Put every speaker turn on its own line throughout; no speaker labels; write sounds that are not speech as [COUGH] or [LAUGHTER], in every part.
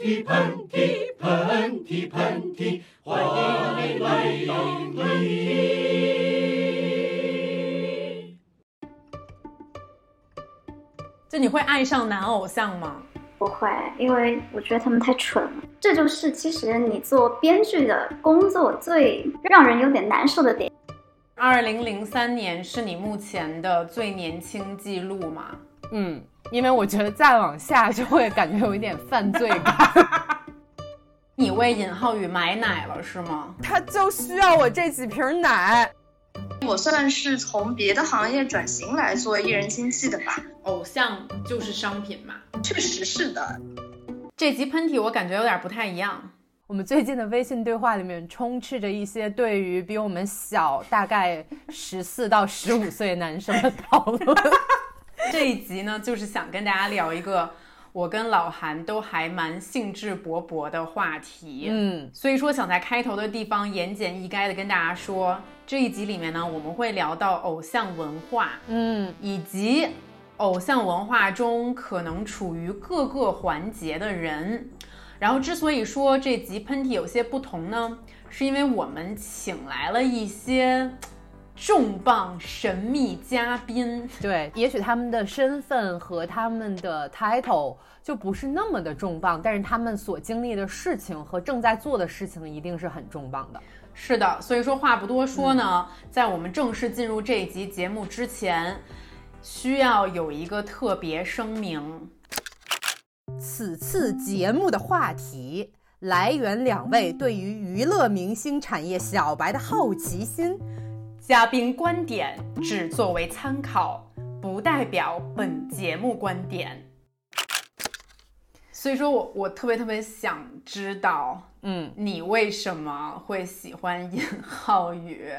嚏，喷嚏，喷嚏，喷嚏，欢迎你来到喷嚏。
就你会爱上男偶像吗？
不会，因为我觉得他们太蠢了。这就是其实你做编剧的工作最让人有点难受的点。
二零零三年是你目前的最年轻记录吗？
嗯，因为我觉得再往下就会感觉有一点犯罪感。[LAUGHS]
你为尹浩宇买奶了是吗？
他就需要我这几瓶奶。
我算是从别的行业转型来做艺人经纪的吧。
偶像就是商品嘛，
确实是的。
这集喷嚏我感觉有点不太一样。
我们最近的微信对话里面充斥着一些对于比我们小大概十四到十五岁男生的讨论。[LAUGHS] [LAUGHS]
这一集呢，就是想跟大家聊一个我跟老韩都还蛮兴致勃勃的话题。
嗯，
所以说想在开头的地方言简意赅的跟大家说，这一集里面呢，我们会聊到偶像文化，
嗯，
以及偶像文化中可能处于各个环节的人。然后，之所以说这集喷嚏有些不同呢，是因为我们请来了一些重磅神秘嘉宾。
对，也许他们的身份和他们的 title 就不是那么的重磅，但是他们所经历的事情和正在做的事情一定是很重磅的。
是的，所以说话不多说呢，在我们正式进入这一集节目之前，需要有一个特别声明。
此次节目的话题来源两位对于娱乐明星产业小白的好奇心，
嘉宾观点只作为参考，不代表本节目观点。所以说我我特别特别想知道，
嗯，
你为什么会喜欢尹浩宇？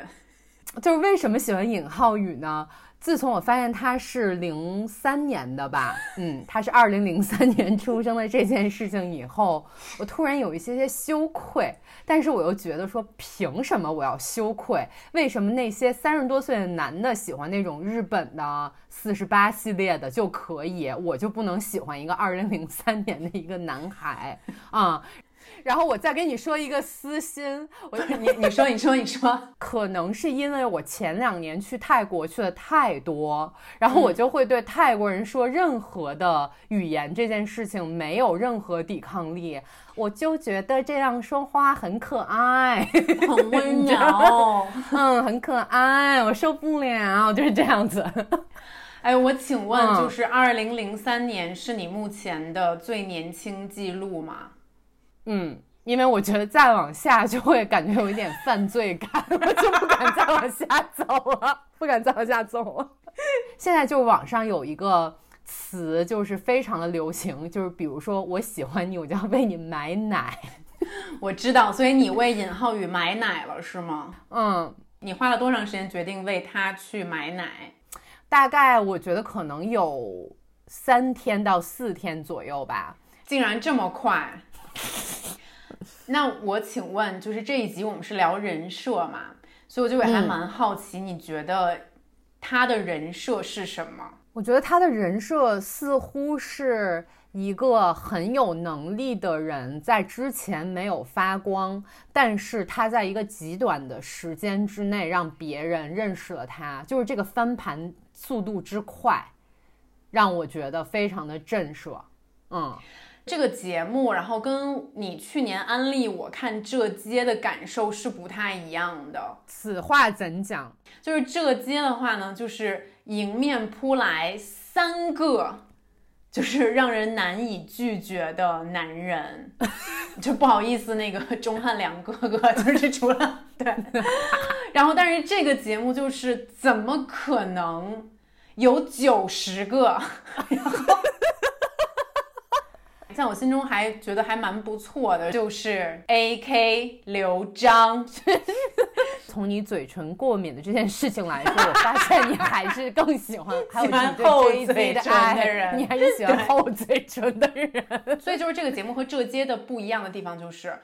就是为什么喜欢尹浩宇呢？自从我发现他是零三年的吧，[LAUGHS] 嗯，他是二零零三年出生的这件事情以后，我突然有一些些羞愧，但是我又觉得说，凭什么我要羞愧？为什么那些三十多岁的男的喜欢那种日本的四十八系列的就可以，我就不能喜欢一个二零零三年的一个男孩啊？然后我再跟你说一个私心，我
你你说你说你说，
可能是因为我前两年去泰国去的太多，然后我就会对泰国人说任何的语言这件事情没有任何抵抗力，我就觉得这样说话很可爱，
很温 [LAUGHS] 柔，
嗯，很可爱，我受不了，就是这样子。
哎，我请问，就是二零零三年是你目前的最年轻记录吗？
嗯，因为我觉得再往下就会感觉有一点犯罪感，我就不敢再往下走了，不敢再往下走了。现在就网上有一个词，就是非常的流行，就是比如说我喜欢你，我就要为你买奶。[LAUGHS]
我知道，所以你为尹浩宇买奶了是吗？
嗯，
你花了多长时间决定为他去买奶？
大概我觉得可能有三天到四天左右吧。
竟然这么快！[LAUGHS] 那我请问，就是这一集我们是聊人设嘛，所以我就还蛮好奇，你觉得他的人设是什么？
我觉得他的人设似乎是一个很有能力的人，在之前没有发光，但是他在一个极短的时间之内让别人认识了他，就是这个翻盘速度之快，让我觉得非常的震慑。嗯。
这个节目，然后跟你去年安利我看《这街》的感受是不太一样的。
此话怎讲？
就是《这街》的话呢，就是迎面扑来三个，就是让人难以拒绝的男人。[LAUGHS] 就不好意思，那个钟汉良哥哥，就是除了对，[LAUGHS] 然后但是这个节目就是怎么可能有九十个？然后。在我心中还觉得还蛮不错的，就是 A K 刘璋。[LAUGHS]
从你嘴唇过敏的这件事情来说，我发现你还是更喜欢
喜欢厚嘴唇的人，
你还是喜欢厚嘴唇的人。
所以就是这个节目和这街的不一样的地方，就是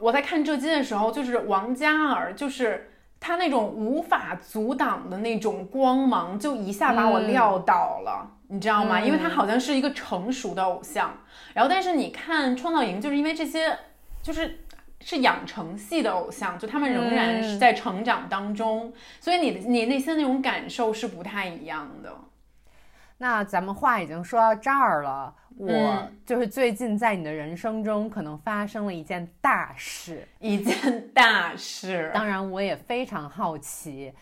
我在看这街的时候，就是王嘉尔，就是他那种无法阻挡的那种光芒，就一下把我撂倒了。你知道吗？
嗯
因为他好像是一个成熟的偶像，然后但是你看《创造营》，就是因为这些就是。是养成系的偶像，就他们仍然是
嗯
在成长当中，所以你的你内心那种感受是不太一样的。
那咱们话已经说到这儿了，我
嗯
就是最近在你的人生中可能发生了一件大事，
一件大事，
当然我也非常好奇，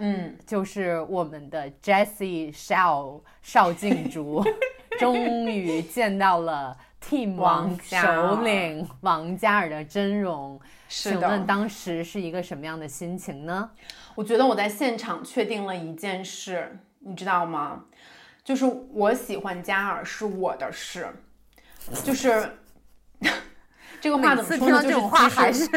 嗯，
就是我们的 Jessie Shao 邵静竹 [LAUGHS] 终于见到了 Team 王首领王嘉尔的真容，
是。
请问当时是一个什么样的心情呢？
我觉得我在现场确定了一件事，你知道吗？就是我喜欢嘉尔是我的事，就是 [LAUGHS] 这个话怎么说呢？就是
种话还是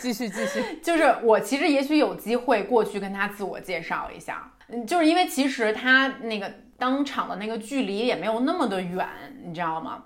继 [LAUGHS] 续继续，[LAUGHS]
就是我其实也许有机会过去跟他自我介绍一下，嗯，就是因为其实他那个当场的那个距离也没有那么的远，你知道吗？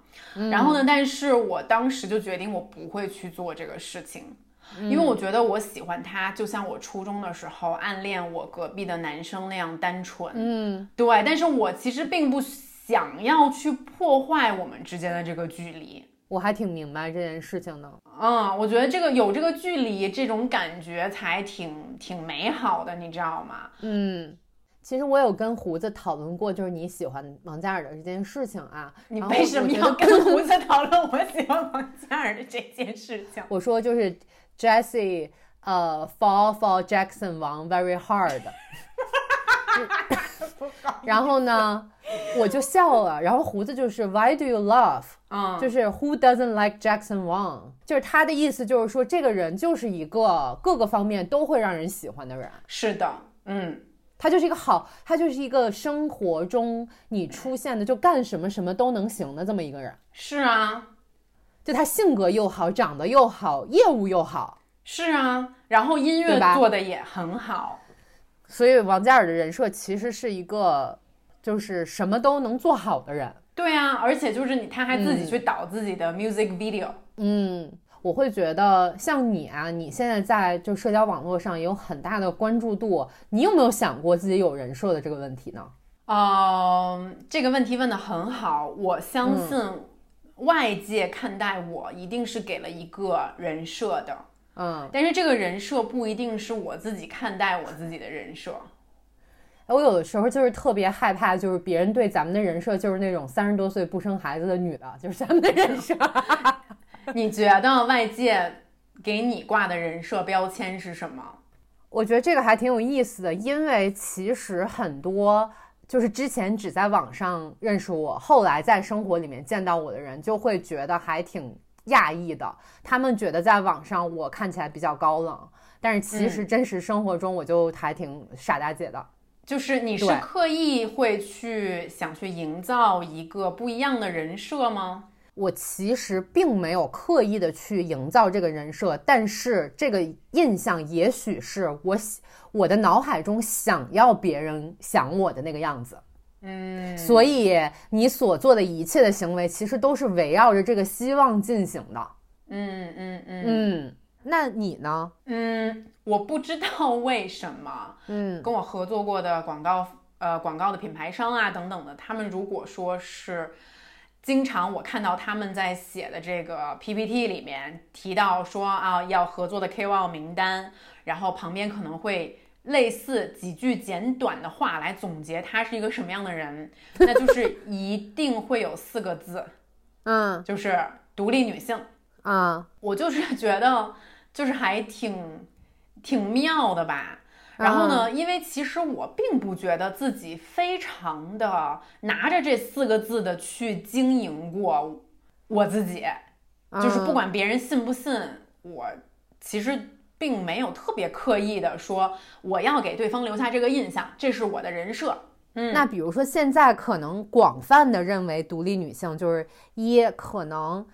然后呢，但是我当时就决定我不会去做这个事情。因为我觉得我喜欢他，就像我初中的时候暗恋我隔壁的男生那样单纯。
嗯，
对，但是我其实并不想要去破坏我们之间的这个距离。
我还挺明白这件事情的。
嗯，我觉得这个有这个距离，这种感觉才挺挺美好的，你知道吗？
嗯，其实我有跟胡子讨论过，就是你喜欢王嘉尔的这件事情啊。
你为什么要跟胡子讨论我喜欢王嘉尔的这件事情？
我说就是 Jessie，呃，fall for Jackson 王 very hard。[LAUGHS] 然后呢，[LAUGHS] 我就笑了。然后胡子就是 Why do you love？
啊，
就是 Who doesn't like Jackson Wang？就是他的意思就是说，这个人就是一个各个方面都会让人喜欢的人。
是的，嗯，
他就是一个好，他就是一个生活中你出现的就干什么什么都能行的这么一个人。
是啊，
就他性格又好，长得又好，业务又好，
是啊，然后音乐
吧
做的也很好。
所以王嘉尔的人设其实是一个就是什么都能做好的人。
对啊，而且就是你，他还自己去导自己的 music video。
嗯，我会觉得像你啊，你现在在就社交网络上也有很大的关注度，你有没有想过自己有人设的这个问题呢？
嗯，这个问题问得很好，我相信外界看待我一定是给了一个人设的，
嗯，
但是这个人设不一定是我自己看待我自己的人设。
我有的时候就是特别害怕，就是别人对咱们的人设就是那种三十多岁不生孩子的女的，就是咱们的人设。[LAUGHS]
你觉得外界给你挂的人设标签是什么？
我觉得这个还挺有意思的，因为其实很多就是之前只在网上认识我，后来在生活里面见到我的人，就会觉得还挺讶异的。他们觉得在网上我看起来比较高冷，但是其实真实生活中我就还挺傻大姐的。
就是你是刻意会去想去营造一个不一样的人设吗？
我其实并没有刻意的去营造这个人设，但是这个印象也许是我喜我的脑海中想要别人想我的那个样子。
嗯，
所以你所做的一切的行为，其实都是围绕着这个希望进行的。
嗯嗯嗯
嗯，那你呢？
嗯，我不知道为什么，
嗯
跟我合作过的广告呃广告的品牌商啊等等的，他们如果说是经常我看到他们在写的这个 PPT 里面提到说啊要合作的 KOL 名单，然后旁边可能会。类似几句简短的话来总结他是一个什么样的人，那就是一定会有四个字，
嗯
就是独立女性。
啊
我就是觉得就是还挺挺妙的吧。然后呢，因为其实我并不觉得自己非常的拿着这四个字的去经营过我自己，就是不管别人信不信，我其实并没有特别刻意的说我要给对方留下这个印象，这是我的人设。嗯，
那比如说现在可能广泛的认为独立女性就是一可能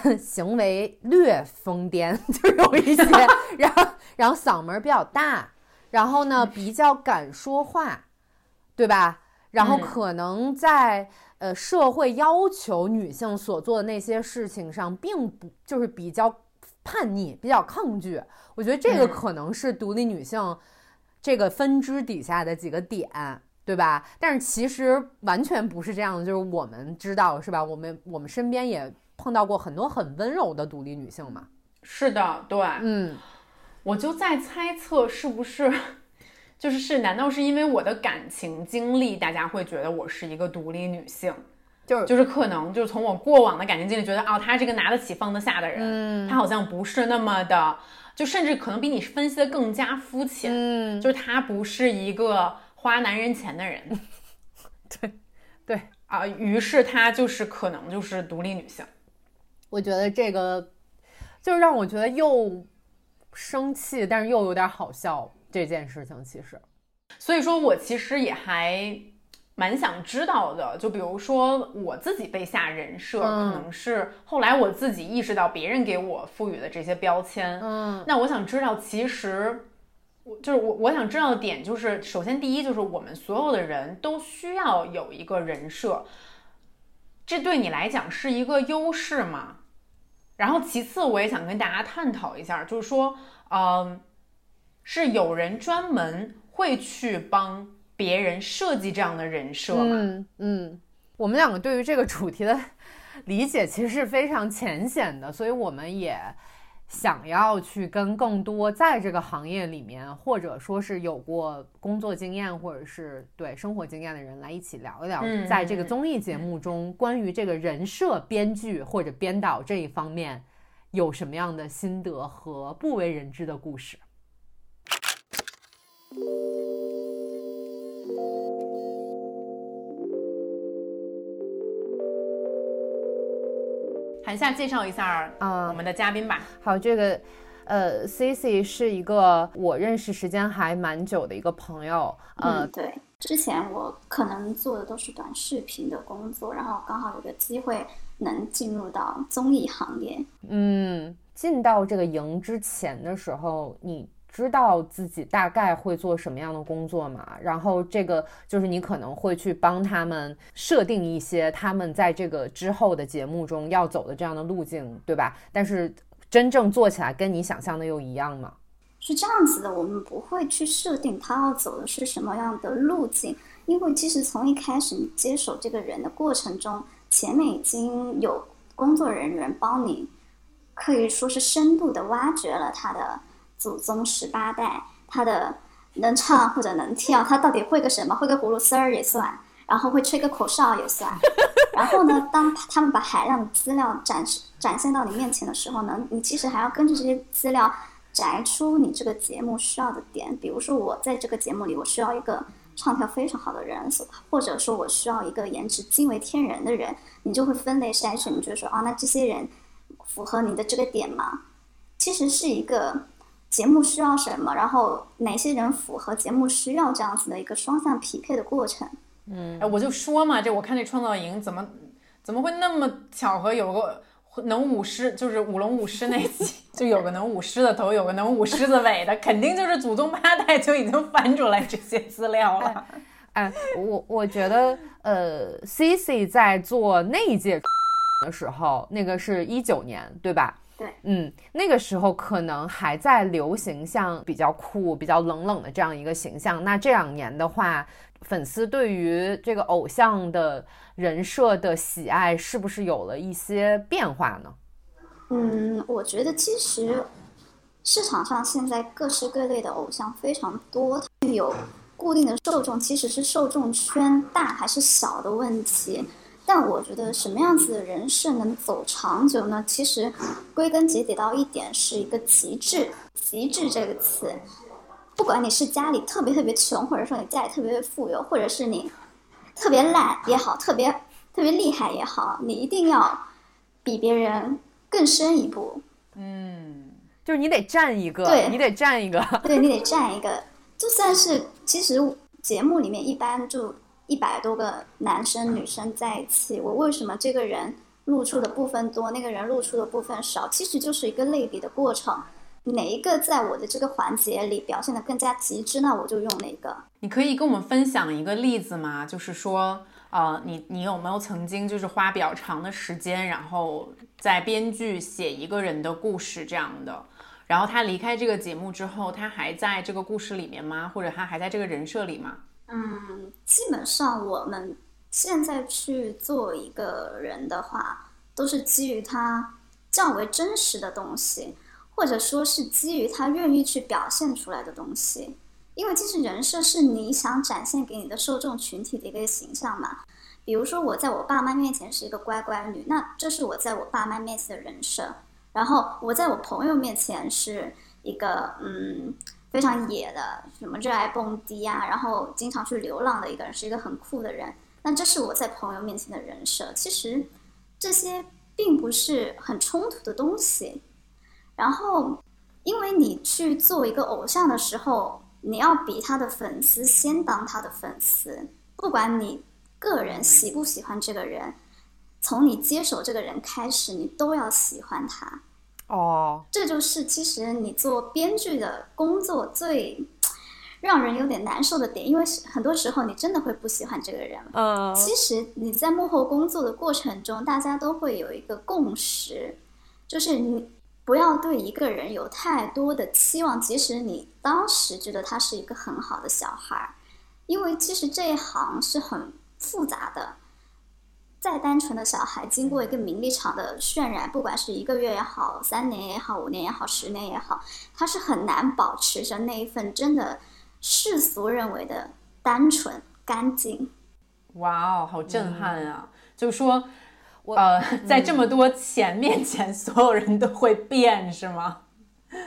[LAUGHS] 行为略疯癫，[LAUGHS] 就有一些，然后然后嗓门比较大，然后呢比较敢说话，对吧？然后
嗯
可能在呃社会要求女性所做的那些事情上，并不就是比较叛逆、比较抗拒。我觉得这个
嗯
可能是独立女性这个分支底下的几个点。对吧？但是其实完全不是这样的，就是我们知道是吧？我们我们身边也碰到过很多很温柔的独立女性嘛。
是的，对，
嗯，
我就在猜测是不是，[LAUGHS] 就是是，难道是因为我的感情经历，大家会觉得我是一个独立女性？
就是
就是可能就是从我过往的感情经历觉得，哦，他是个拿得起放得下的人，
嗯。
他好像不是那么的，就甚至可能比你分析的更加肤浅，
嗯，
就是他不是一个花男人钱的人，[LAUGHS]
对对，
啊，于是他就是可能就是独立女性。
我觉得这个就是让我觉得又生气，但是又有点好笑。这件事情其实，
所以说我其实也还蛮想知道的，就比如说我自己被下人设，
嗯
可能是后来我自己意识到别人给我赋予的这些标签。
嗯
那我想知道，其实我就是我我想知道的点就是，首先第一就是我们所有的人都需要有一个人设，这对你来讲是一个优势吗？然后其次，我也想跟大家探讨一下，就是说，嗯，是有人专门会去帮别人设计这样的人设吗？
嗯嗯，我们两个对于这个主题的 [LAUGHS] 理解其实是非常浅显的，所以我们也想要去跟更多在这个行业里面，或者说是有过工作经验或者是对生活经验的人来一起聊一聊，
嗯
在这个综艺节目中关于这个人设编剧或者编导这一方面有什么样的心得和不为人知的故事。
韩夏介绍一下
啊
我们的嘉宾吧。
好，这个呃，Cici 是一个我认识时间还蛮久的一个朋友，呃
嗯，，对，之前我可能做的都是短视频的工作，然后刚好有个机会能进入到综艺行业。
嗯，进到这个营之前的时候，你知道自己大概会做什么样的工作吗？然后这个就是你可能会去帮他们设定一些他们在这个之后的节目中要走的这样的路径，对吧？但是真正做起来跟你想象的又一样吗？
是这样子的，我们不会去设定他要走的是什么样的路径，因为其实从一开始你接手这个人的过程中，前面已经有工作人员帮你，可以说是深度的挖掘了他的祖宗十八代，他的能唱或者能跳，他到底会个什么？会个葫芦丝儿也算，然后会吹个口哨也算。[LAUGHS] 然后呢，当他们把海量的资料展示展现到你面前的时候呢，你其实还要根据这些资料摘出你这个节目需要的点。比如说，我在这个节目里，我需要一个唱跳非常好的人，所或者说我需要一个颜值惊为天人的人，你就会分类筛选，你就说啊，那这些人符合你的这个点吗？其实是一个节目需要什么，然后哪些人符合节目需要这样子的一个双向匹配的过程。
嗯，我就说嘛，这我看这创造营怎么怎么会那么巧合有个能舞狮，就是舞龙舞狮那集，[LAUGHS] 就有个能舞狮的头，有个能舞狮子尾的，肯定就是祖宗八代就已经翻出来这些资料了。[LAUGHS]
哎，我我觉得，呃，Cici 在做那一届的时候，那个是一九年，对吧？
对，
嗯，那个时候可能还在流行像比较酷、比较冷冷的这样一个形象。那这两年的话，粉丝对于这个偶像的人设的喜爱，是不是有了一些变化呢？
嗯，我觉得其实市场上现在各式各类的偶像非常多，有固定的受众，其实是受众圈大还是小的问题。但我觉得什么样子的人是能走长久呢？其实归根结底到一点是一个极致。极致这个词，不管你是家里特别特别穷，或者说你家里特别富有，或者是你特别烂也好，特别特别厉害也好，你一定要比别人更深一步。
嗯，
就是你得站一个，
对
你得站一个。
对你得占一个，就算是其实节目里面一般就一百多个男生女生在一起，我为什么这个人露出的部分多，那个人露出的部分少，其实就是一个类比的过程。哪一个在我的这个环节里表现得更加极致，那我就用哪个。
你可以跟我们分享一个例子吗？就是说，呃，你你有没有曾经就是花比较长的时间，然后在编剧写一个人的故事这样的？然后他离开这个节目之后，他还在这个故事里面吗？或者他还在这个人设里吗？
嗯，基本上我们现在去做一个人的话，都是基于他较为真实的东西，或者说是基于他愿意去表现出来的东西。因为其实人设是你想展现给你的受众群体的一个形象嘛。比如说我在我爸妈面前是一个乖乖女，那这是我在我爸妈面前的人设。然后我在我朋友面前是一个嗯非常野的，什么热爱蹦迪啊，然后经常去流浪的一个人，是一个很酷的人。那这是我在朋友面前的人设。其实这些并不是很冲突的东西。然后因为你去做一个偶像的时候，你要比他的粉丝先当他的粉丝，不管你个人喜不喜欢这个人。从你接手这个人开始，你都要喜欢他。
哦，
这就是其实你做编剧的工作最让人有点难受的点，因为很多时候你真的会不喜欢这个人。
嗯，
其实你在幕后工作的过程中，大家都会有一个共识，就是你不要对一个人有太多的期望，即使你当时觉得他是一个很好的小孩儿，因为其实这一行是很复杂的。再单纯的小孩，经过一个名利场的渲染，不管是一个月也好，三年也好，五年也好，十年也好，他是很难保持着那一份真的世俗认为的单纯干净。
哇哦，好震撼啊！就是说，呃，在这么多钱面前，[LAUGHS] 所有人都会变，是吗？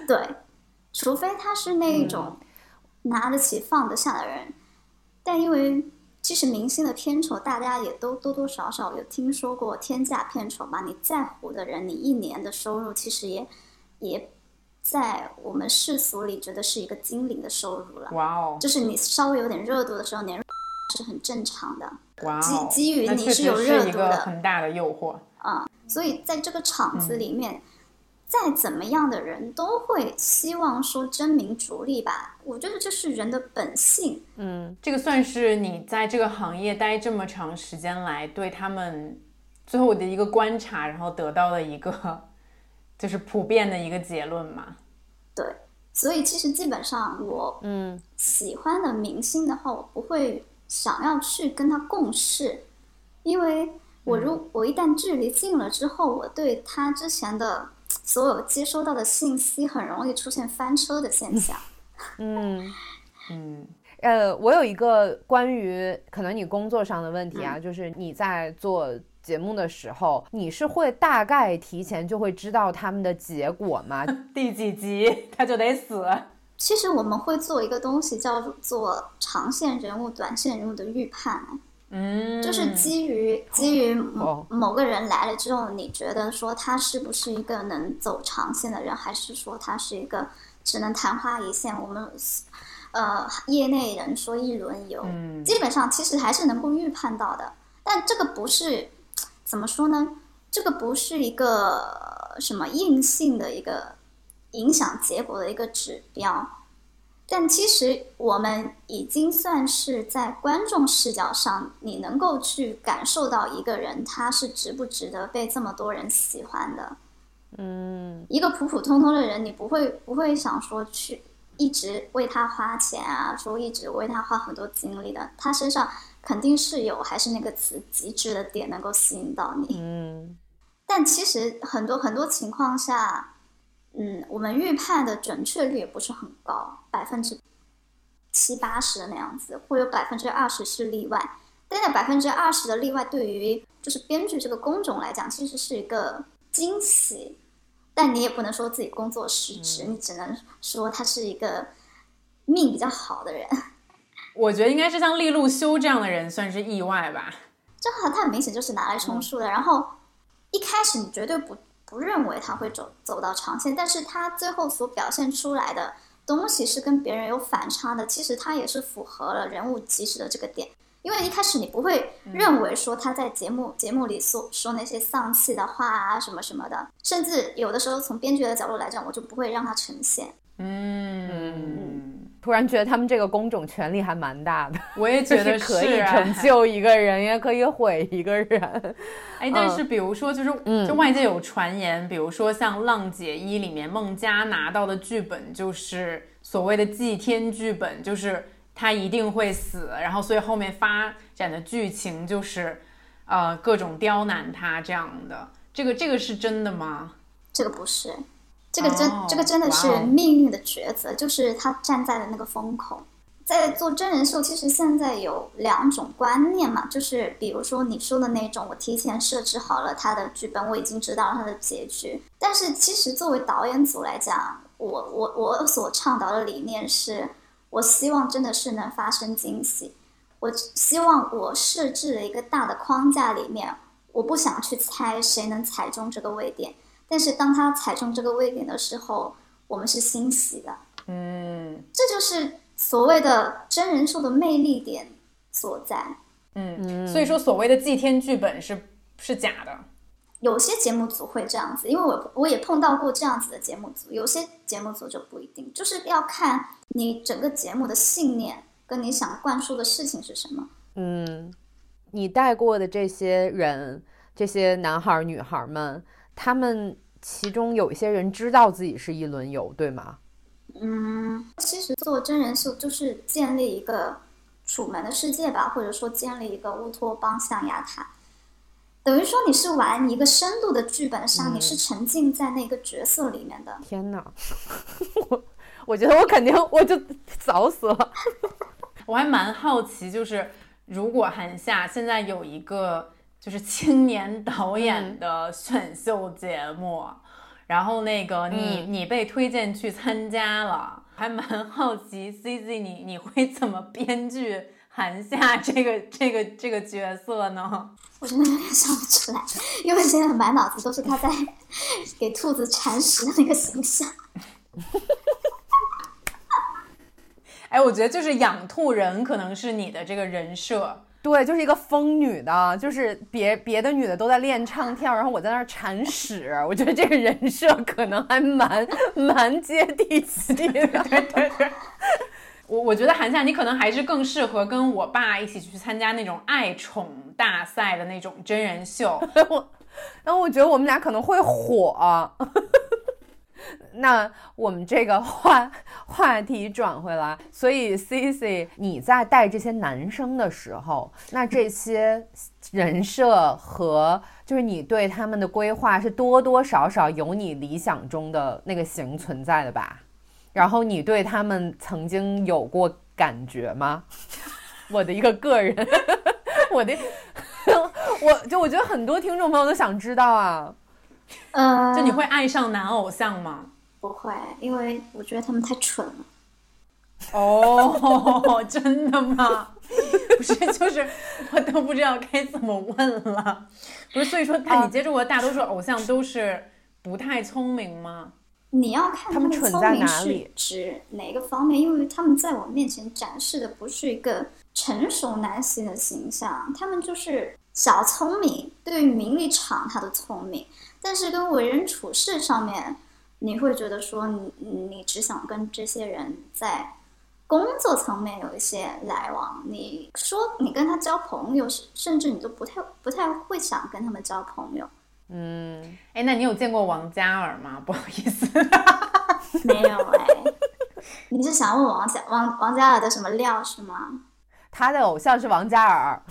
对，除非他是那一种拿得起放得下的人，但因为。其实明星的片酬，大家也都多多少少有听说过天价片酬吧？你再火的人，你一年的收入其实也也在我们世俗里觉得是一个精灵的收入了。
哇哦！
就是你稍微有点热度的时候，年是很正常的。
哇哦！
基基于你
是
有热度的，
很大的诱惑
啊！所以在这个场子里面。再怎么样的人都会希望说争名逐利吧，我觉得这是人的本性。
嗯，
这个算是你在这个行业待这么长时间来对他们最后的一个观察，然后得到的一个就是普遍的一个结论嘛？
对，所以其实基本上我
嗯
喜欢的明星的话，我不会想要去跟他共事，因为我如我一旦距离近了之后，我对他之前的。所有接收到的信息很容易出现翻车的现象。
嗯
嗯，
呃，我有一个关于可能你工作上的问题啊，就是你在做节目的时候，你是会大概提前就会知道他们的结果吗？[LAUGHS]
第几集他就得死？
其实我们会做一个东西叫做长线人物、短线人物的预判。
嗯，
就是基于基于某某个人来了之后，你觉得说他是不是一个能走长线的人，还是说他是一个只能昙花一现？我们呃业内人说一轮游，基本上其实还是能够预判到的。但这个不是怎么说呢？这个不是一个什么硬性的一个影响结果的一个指标。但其实我们已经算是在观众视角上，你能够去感受到一个人他是值不值得被这么多人喜欢的。
嗯，
一个普普通通的人，你不会不会想说去一直为他花钱啊，说一直为他花很多精力的，他身上肯定是有还是那个词极致的点能够吸引到你。
嗯，
但其实很多很多情况下。嗯，我们预判的准确率也不是很高，百分之七八十的那样子，会有百分之二十是例外。但那百分之二十的例外，对于就是编剧这个工种来讲，其实是一个惊喜。但你也不能说自己工作失职，你只能说他是一个命比较好的人。[LAUGHS]
我觉得应该是像利路修这样的人算是意外吧。
这他很明显就是拿来充数的。然后一开始你绝对不。不认为他会走走到长线，但是他最后所表现出来的东西是跟别人有反差的。其实他也是符合了人物即时的这个点，因为一开始你不会认为说他在节目节目里说说那些丧气的话啊什么什么的，甚至有的时候从编剧的角度来讲，我就不会让他呈现。
嗯。
突然觉得他们这个工种权力还蛮大的，
我也觉得 [LAUGHS]
可以成就一个人，也可以毁一个人。
哎，但是比如说，就是就外界有传言，比如说像《浪姐一》里面孟佳拿到的剧本，就是所谓的祭天剧本，就是他一定会死，然后所以后面发展的剧情就是，呃，各种刁难他这样的。这个这个是真的吗？
这个不是，这个真、
哦
这个真的是命运的抉择，就是他站在了那个风口。在做真人秀，其实现在有两种观念嘛，就是比如说你说的那种，我提前设置好了他的剧本，我已经知道了他的结局。但是其实作为导演组来讲，我我我所倡导的理念是，我希望真的是能发生惊喜。我希望我设置了一个大的框架里面，我不想去猜谁能踩中这个位点，但是当他踩中这个位点的时候，我们是欣喜的。
嗯
这就是所谓的真人秀的魅力点所在。
嗯，所以说所谓的祭天剧本是是假的。
有些节目组会这样子，因为我我也碰到过这样子的节目组，有些节目组就不一定，就是要看你整个节目的信念跟你想灌输的事情是什么。
嗯，你带过的这些人，这些男孩儿女孩儿们，他们其中有一些人知道自己是一轮游，对吗？
嗯，其实做真人秀就是建立一个楚门的世界吧，或者说建立一个乌托邦象牙塔。等于说你是玩一个深度的剧本杀，你是沉浸在那个角色里面的。
天哪，[LAUGHS] 我我觉得我肯定我就早死了。[LAUGHS]
我还蛮好奇，就是如果韩夏现在有一个就是青年导演的选秀节目，然后那个你、你被推荐去参加了，还蛮好奇 C Z 你你会怎么编剧韩夏这个这个这个角色呢？
我真的有点想不出来，因为现在满脑子都是他在给兔子铲屎的那个形象。[LAUGHS]
哎，我觉得就是养兔人可能是你的这个人设。
对，就是一个疯女的，就是别别的女的都在练唱跳，然后我在那儿铲屎。我觉得这个人设可能还蛮蛮接地气的。
对对对。[LAUGHS] 我我觉得韩夏你可能还是更适合跟我爸一起去参加那种爱宠大赛的那种真人秀。[LAUGHS]
我然后我觉得我们俩可能会火。[LAUGHS] 那我们这个话话题转回来，所以 C C，你在带这些男生的时候，那这些人设和就是你对他们的规划是多多少少有你理想中的那个型存在的吧？然后你对他们曾经有过感觉吗？[LAUGHS] 我的一个个人，[LAUGHS] 我的，我就我觉得很多听众朋友都想知道啊。
呃，[LAUGHS]
就你会爱上男偶像吗？
不会，因为我觉得他们太蠢了。
哦，[LAUGHS] 真的吗？不是，就是我都不知道该怎么问了。不是，所以说，看你接触过的大多数偶像都是不太聪明吗？
你要看
他们蠢在
聪明是
哪里
指哪个方面？因为他们在我面前展示的不是一个成熟男性的形象，他们就是小聪明，对于名利场他的聪明，但是跟为人处事上面，你会觉得说你你只想跟这些人在工作层面有一些来往，你说你跟他交朋友，甚甚至你都不太不太会想跟他们交朋友。
嗯，
哎，那你有见过王嘉尔吗？不好意思，[LAUGHS]
没有哎、你是想问王嘉王王嘉尔的什么料是吗？
他的偶像是王嘉尔，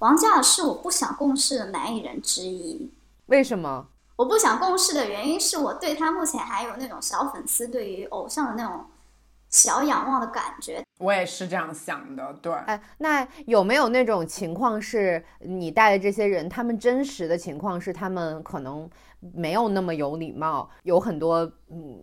王嘉尔是我不想共事的男艺人之一。
为什么？
我不想共事的原因是我对他目前还有那种小粉丝对于偶像的那种小仰望的感觉。
我也是这样想的。对，
哎，那有没有那种情况是你带的这些人，他们真实的情况是他们可能没有那么有礼貌，有很多嗯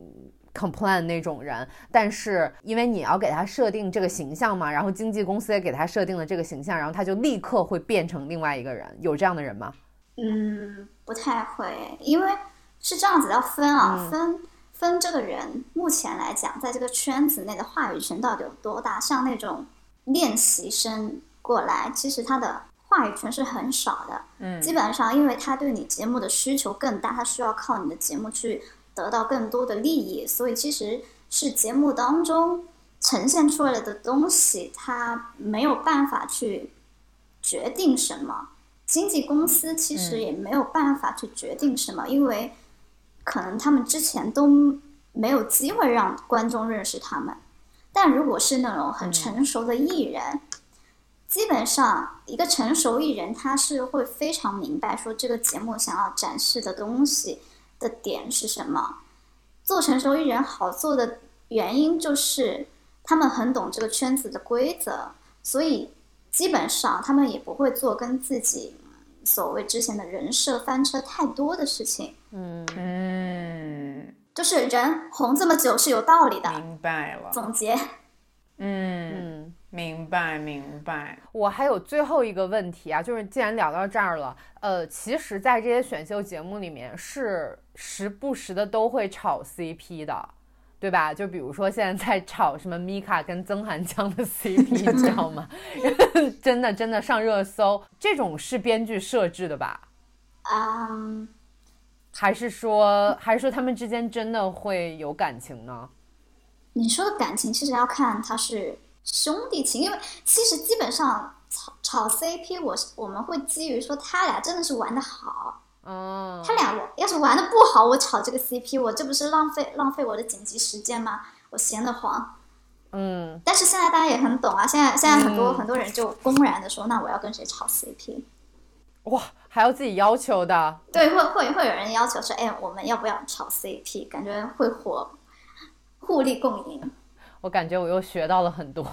complain 那种人，但是因为你要给他设定这个形象嘛，然后经纪公司也给他设定了这个形象，然后他就立刻会变成另外一个人，有这样的人吗？
嗯，不太会，因为是这样子要分啊，
嗯
分分这个人目前来讲，在这个圈子内的话语权到底有多大？像那种练习生过来，其实他的话语权是很少的。
嗯，
基本上，因为他对你节目的需求更大，他需要靠你的节目去得到更多的利益，所以其实是节目当中呈现出来的东西，他没有办法去决定什么。经纪公司其实也没有办法去决定什么，因为可能他们之前都没有机会让观众认识他们。但如果是那种很成熟的艺人，基本上一个成熟艺人他是会非常明白说这个节目想要展示的东西的点是什么。做成熟艺人好做的原因就是他们很懂这个圈子的规则，所以基本上他们也不会做跟自己所谓之前的人设翻车太多的事情。
嗯，
嗯，
就是人红这么久是有道理的。
明白了。
总结，
嗯，
嗯，
明白明白。
我还有最后一个问题啊，就是既然聊到这儿了，呃，其实，在这些选秀节目里面，是时不时的都会炒 CP 的，对吧？就比如说现在在炒什么米卡跟曾涵江的 [LAUGHS] CP，你知道吗？[LAUGHS] 真的真的上热搜，这种是编剧设置的吧？
嗯，
还是说，还是说他们之间真的会有感情呢？
你说的感情其实要看他是兄弟情，因为其实基本上炒炒 CP，我是我们会基于说他俩真的是玩的好，
嗯，
他俩我要是玩的不好，我炒这个 CP，我这不是浪费浪费我的剪辑时间吗？我闲得慌。
嗯，
但是现在大家也很懂啊，现在现在很多、
嗯
很多人就公然的说，那我要跟谁炒 CP？
哇，还要自己要求的，
对，会会会有人要求说，哎，我们要不要炒 CP？感觉会火，互利共赢。
我感觉我又学到了很多。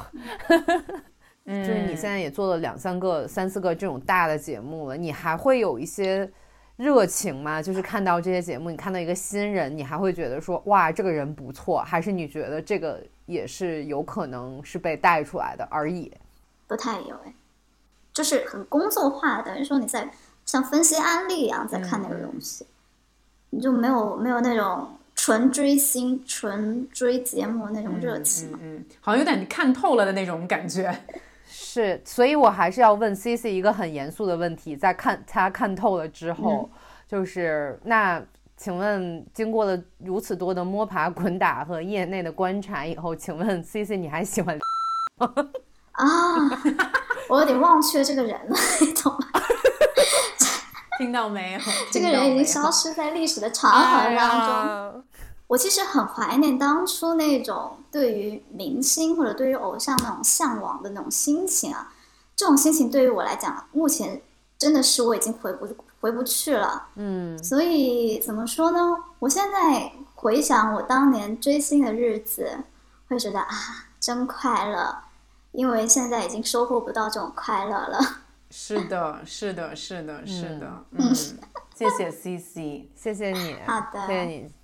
嗯，[LAUGHS]
就是你现在也做了两三个、三四个这种大的节目了，你还会有一些热情嘛？就是看到这些节目，你看到一个新人，你还会觉得说哇，这个人不错，还是你觉得这个也是有可能是被带出来的而已？
不太有哎，就是很工作化，等于说你在像分析案例一样在看那个东西，你就没有没有那种纯追星、纯追节目那种热情了。
嗯，好像有点看透了的那种感觉。
是，所以我还是要问 C C 一个很严肃的问题，在看他看透了之后，就是那。请问，经过了如此多的摸爬滚打和业内的观察以后，请问 C C 你还喜欢
啊，[LAUGHS] 我有点忘却这个人了，你懂吗？[LAUGHS]
听到没有？
这个人已经消失在历史的长河当中。
中。
我其实很怀念当初那种对于明星或者对于偶像那种向往的那种心情啊，这种心情对于我来讲，目前真的是我已经回不回不去了。
嗯
所以怎么说呢？我现在回想我当年追星的日子，会觉得啊，真快乐，因为现在已经收获不到这种快乐了。
是的，是的，是的，是的。
嗯
嗯，谢谢 C C。
谢谢你，
好的
谢谢你。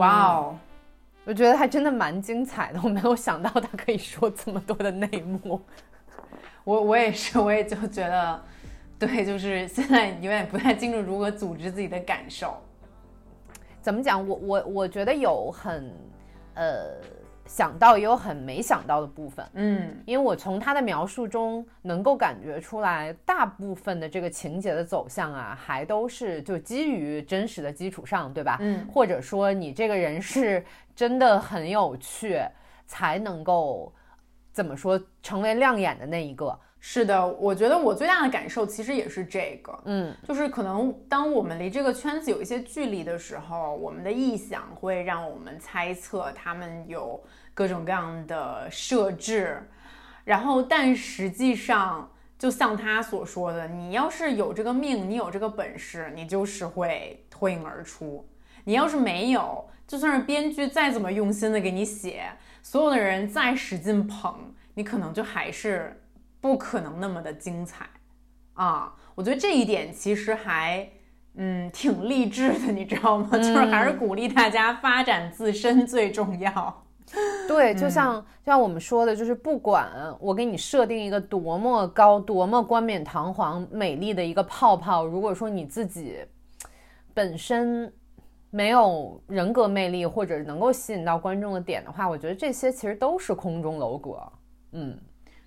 哇哦，
我觉得还真的蛮精彩的，我没有想到他可以说这么多的内幕。[LAUGHS]
我我也是，[LAUGHS] 我也就觉得，对，就是现在有点不太清楚如何组织自己的感受。
怎么讲？我我我觉得有很呃想到，也有很没想到的部分。
嗯
因为我从他的描述中能够感觉出来，大部分的这个情节的走向啊，还都是就基于真实的基础上，对吧？
嗯
或者说你这个人是真的很有趣，才能够怎么说成为亮眼的那一个。
是的，我觉得我最大的感受其实也是这个，
嗯。
就是可能当我们离这个圈子有一些距离的时候，我们的臆想会让我们猜测他们有各种各样的设置，然后但实际上，就像他所说的，你要是有这个命，你有这个本事，你就是会脱颖而出。你要是没有，就算是编剧再怎么用心的给你写，所有的人再使劲捧，你可能就还是不可能那么的精彩啊！我觉得这一点其实还嗯挺励志的，你知道吗？[LAUGHS] 就是还是鼓励大家发展自身最重要。[LAUGHS]
对，就像、就像我们说的，就是不管我给你设定一个多么高、多么冠冕堂皇、美丽的一个泡泡，如果说你自己本身没有人格魅力或者能够吸引到观众的点的话，我觉得这些其实都是空中楼阁。嗯，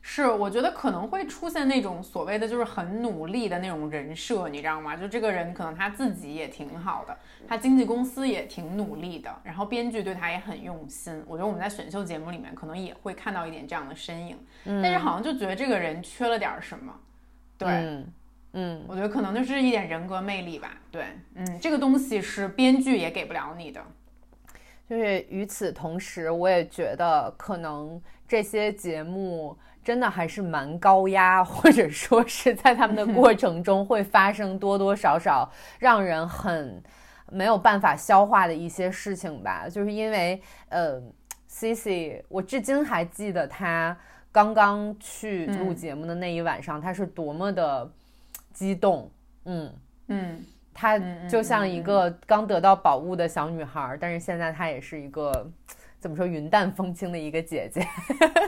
是，我觉得可能会出现那种所谓的就是很努力的那种人设，你知道吗？就这个人可能他自己也挺好的，他经纪公司也挺努力的，然后编剧对他也很用心。我觉得我们在选秀节目里面可能也会看到一点这样的身影，但是好像就觉得这个人缺了点儿什么。对，
嗯嗯，
我觉得可能就是一点人格魅力吧。对，嗯，这个东西是编剧也给不了你的。
就是与此同时，我也觉得可能这些节目真的还是蛮高压，[LAUGHS] 或者说是在他们的过程中会发生多多少少让人很没有办法消化的一些事情吧。就是因为呃，Cici，我至今还记得她刚刚去录节目的那一晚上，她是多么的激动，嗯
嗯。
她就像一个刚得到宝物的小女孩，但是现在她也是一个怎么说云淡风轻的一个姐姐，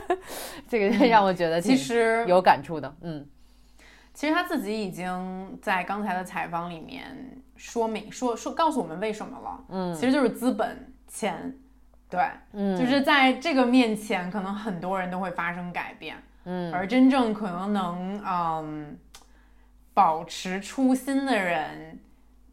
[LAUGHS] 这个让我觉得
其实
有感触的。嗯，
其实她自己已经在刚才的采访里面说明说说告诉我们为什么了。嗯，其实就是资本钱，对，嗯，就是在这个面前，可能很多人都会发生改变。嗯，而真正可能能嗯保持初心的人。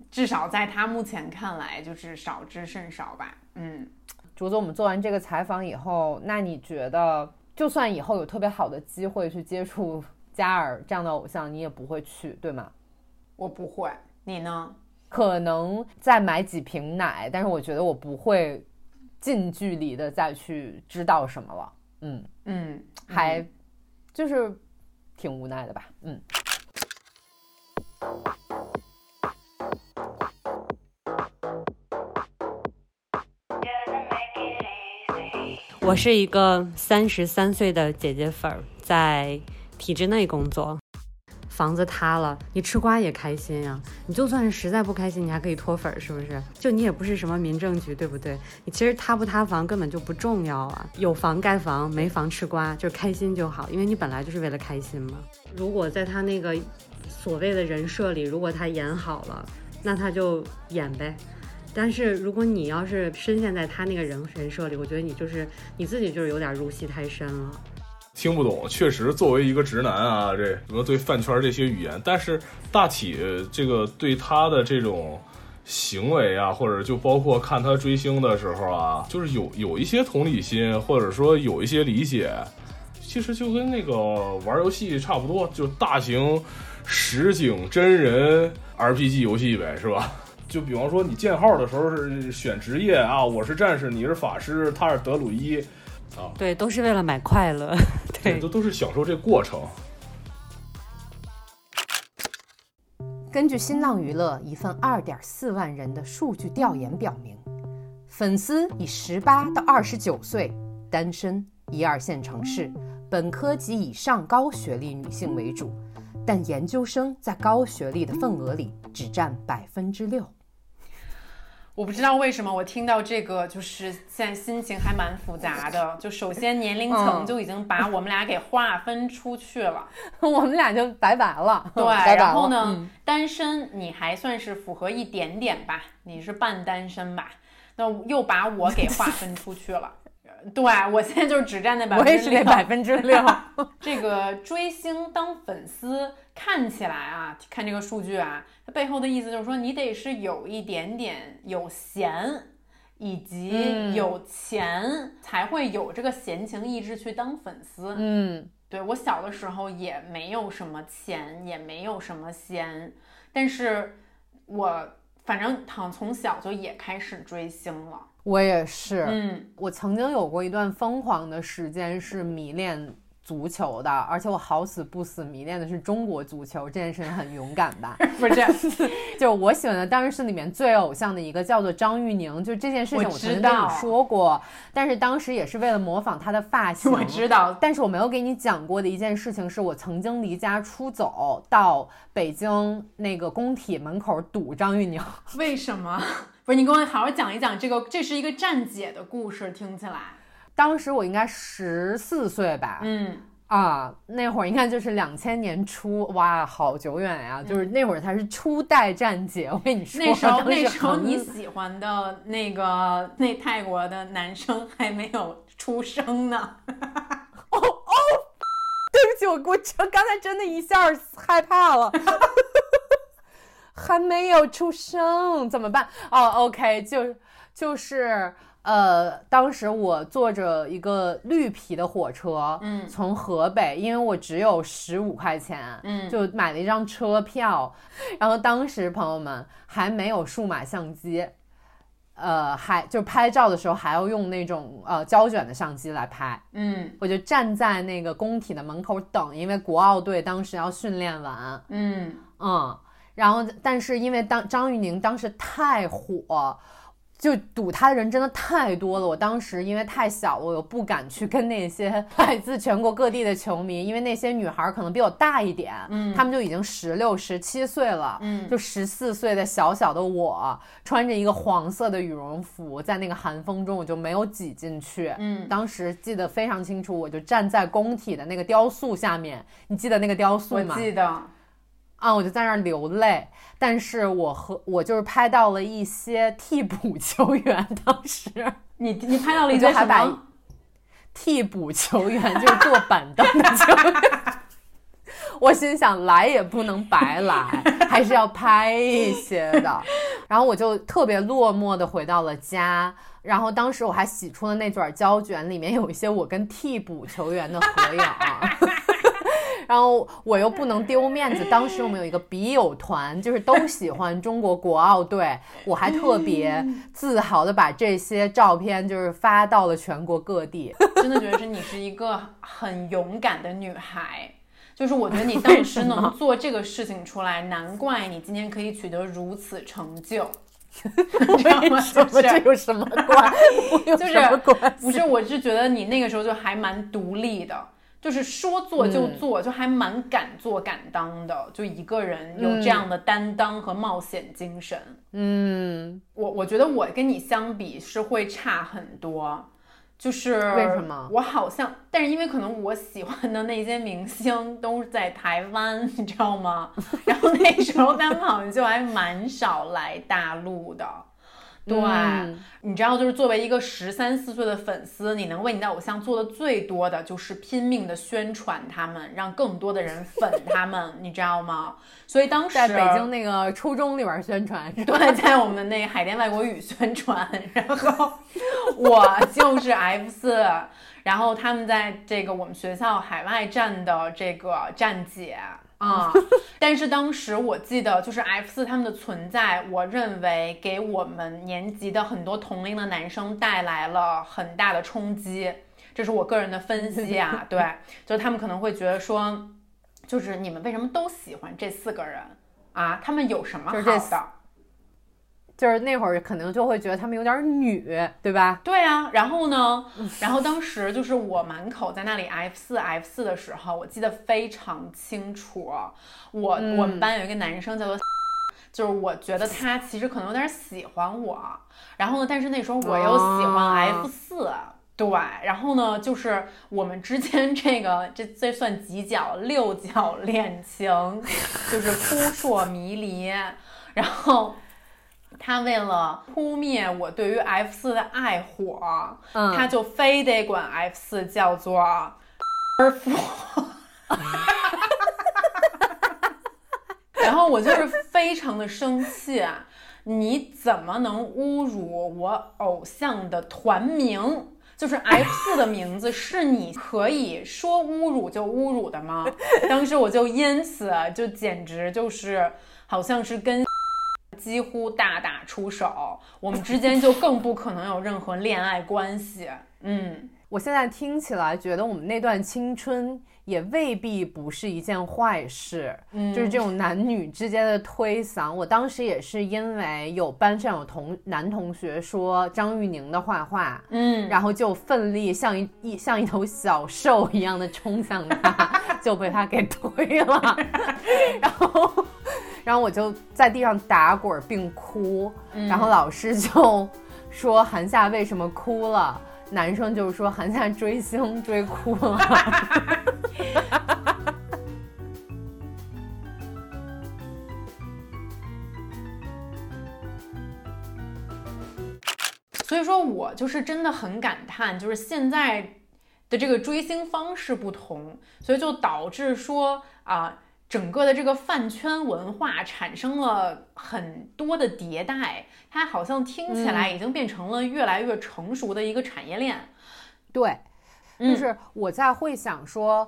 至少在他目前看来，就是少之甚少吧。嗯，
竹子，我们做完这个采访以后，那你觉得，就算以后有特别好的机会去接触嘉尔这样的偶像，你也不会去，对吗？
我不会，你呢？
可能再买几瓶奶，但是我觉得我不会近距离的再去知道什么了。嗯
嗯，
还就是挺无奈的吧。嗯。
我是一个三十三岁的姐姐粉儿，在体制内工作。房子塌了，你吃瓜也开心呀。你就算是实在不开心，你还可以脱粉儿，是不是？就你也不是什么民政局，对不对？你其实塌不塌房根本就不重要啊。有房盖房，没房吃瓜，就是开心就好。因为你本来就是为了开心嘛。如果在他那个所谓的人设里，如果他演好了，那他就演呗。但是如果你要是深陷在他那个人人设里，我觉得你就是你自己就是有点入戏太深了，
听不懂。确实，作为一个直男啊，这什么对饭圈这些语言，但是大体这个对他的这种行为啊，或者就包括看他追星的时候啊，就是有有一些同理心，或者说有一些理解。其实就跟那个玩游戏差不多，就大型实景真人 RPG 游戏呗，是吧？就比方说，你建号的时候是选职业啊，我是战士，你是法师，他是德鲁伊，啊，
对，都是为了买快乐，[LAUGHS] 对，
都都是享受这过程。
根据新浪娱乐一份二点四万人的数据调研表明，粉丝以十八到二十九岁、单身、一二线城市、本科及以上高学历女性为主，但研究生在高学历的份额里只占百分之六。
我不知道为什么，我听到这个就是现在心情还蛮复杂的。[LAUGHS] 就首先年龄层就已经把我们俩给划分出去了，[LAUGHS]
我们俩就拜拜了。
对，[LAUGHS] 然后呢，单身你还算是符合一点点吧，你是半单身吧？那又把我给划分出去了。对我现在就是只占那百分之六，
百分之六。[LAUGHS]
这个追星当粉丝看起来啊，看这个数据啊，它背后的意思就是说，你得是有一点点有闲，以及有钱，才会有这个闲情逸致去当粉丝。
嗯，
对我小的时候也没有什么钱，也没有什么闲，但是我反正好像从小就也开始追星了。
我也是，
嗯，
我曾经有过一段疯狂的时间是迷恋足球的，而且我好死不死迷恋的是中国足球，这件事情很勇敢吧？[LAUGHS]
不是，[LAUGHS]
就我喜欢的当然是里面最偶像的一个叫做张玉宁，就这件事情我曾经跟你说过，但是当时也是为了模仿他的发型，
我知道，
但是我没有给你讲过的一件事情是我曾经离家出走到北京那个工体门口堵张玉宁，
为什么？不是你跟我好好讲一讲这个，这是一个站姐的故事，听起来。
当时我应该十四岁吧，
嗯
啊，那会儿应该就是两千年初，哇，好久远呀！就是那会儿才是初代站姐，我跟你说，
那时候那时候你喜欢的那个那泰国的男生还没有出生呢。
哦哦，对不起，我我这刚才真的一下害怕了。[LAUGHS] 还没有出生怎么办？哦，OK，就就是呃，当时我坐着一个绿皮的火车，
嗯
从河北，因为我只有十五块钱，
嗯
就买了一张车票。然后当时朋友们还没有数码相机，呃，还就拍照的时候还要用那种呃胶卷的相机来拍。
嗯
我就站在那个工体的门口等，因为国奥队当时要训练完，
嗯
嗯，然后但是因为当张玉宁当时太火，就赌他的人真的太多了。我当时因为太小了，我又不敢去跟那些 [LAUGHS] 来自全国各地的球迷，因为那些女孩可能比我大一点，
嗯
她们就已经十六、十七岁了，
嗯
就十四岁的小小的我，穿着一个黄色的羽绒服，在那个寒风中，我就没有挤进去。
嗯
当时记得非常清楚，我就站在工体的那个雕塑下面，你记得那个雕塑
我
吗？
记得，
啊，我就在那儿流泪。但是我和我就是拍到了一些替补球员，当时 [LAUGHS]
你你拍到了一
我就
堆什么？
替补球员就是坐板凳的球员。[LAUGHS] 我心想，来也不能白来，还是要拍一些的。然后我就特别落寞的回到了家。然后当时我还洗出了那卷胶卷，里面有一些我跟替补球员的合影。然后我又不能丢面子，当时我们有一个笔友团，就是都喜欢中国国奥队，我还特别自豪的把这些照片就是发到了全国各地。
真的觉得是你是一个很勇敢的女孩。就是我觉得你当时能 [LAUGHS] 做这个事情出来，难怪你今天可以取得如此成就。[LAUGHS] 你知道吗？
为什么这有什么关？[LAUGHS] 有
就是
什么关系？
不是，我是觉得你那个时候就还蛮独立的，就是说做就做，就还蛮敢做敢当的，就一个人有这样的担当和冒险精神。
嗯，
我我觉得我跟你相比是会差很多，就是
为什么
我好像，但是因为可能我喜欢的那些明星都在台湾，你知道吗？[LAUGHS] 然后那时候他们好像就还蛮少来大陆的。对，
嗯
你知道，就是作为一个十三四岁的粉丝，你能为你的偶像做的最多的就是拼命的宣传他们，让更多的人粉他们，你知道吗？所以当时
在北京那个初中里边宣传？[LAUGHS]
对，在我们那个海淀外国语宣传，然后我就是 F 四，然后他们在这个我们学校海外站的这个站姐啊，[LAUGHS] 但是当时我记得就是 F 四他们的存在，我认为给我们年级的很多同龄的男生带来了很大的冲击，这是我个人的分析啊，[LAUGHS] 对，就是他们可能会觉得说，就是你们为什么都喜欢这四个人啊？他们有什么好的？
就是那会儿可能就会觉得他们有点女，对吧？
对啊，然后呢？然后当时就是我满口在那里 F 四 F 四的时候，我记得非常清楚。我、
嗯
我们班有一个男生叫做，就是我觉得他其实可能有点喜欢我。然后呢，但是那时候我又喜欢
哦
F 四、对，然后呢，就是我们之间这个 [LAUGHS] 这这算几角六角恋情，就是扑朔迷离。然后他为了扑灭我对于 F 四的爱火，
嗯，
他就非得管 F 四叫做儿妇。[LAUGHS] 然后我就是非常的生气，啊你怎么能侮辱我偶像的团名？就是 F 四的名字是你可以说侮辱就侮辱的吗？当时我就因此就简直就是好像是跟几乎大打出手，我们之间就更不可能有任何恋爱关系。嗯，
我现在听起来觉得我们那段青春也未必不是一件坏事，
嗯
就是这种男女之间的推搡。我当时也是因为有班上有同男同学说张玉宁的坏话，
嗯，
然后就奋力像一一像一头小兽一样的冲向他，[LAUGHS] 就被他给推了，[LAUGHS] 然后然后我就在地上打滚儿并哭，然后老师就说韩夏为什么哭了？男生就说韩夏追星追哭了。[LAUGHS]
所以说我就是真的很感叹，就是现在的这个追星方式不同，所以就导致说啊。整个的这个饭圈文化产生了很多的迭代，它好像听起来已经变成了越来越成熟的一个产业链。
对，
嗯
就是我在会想说，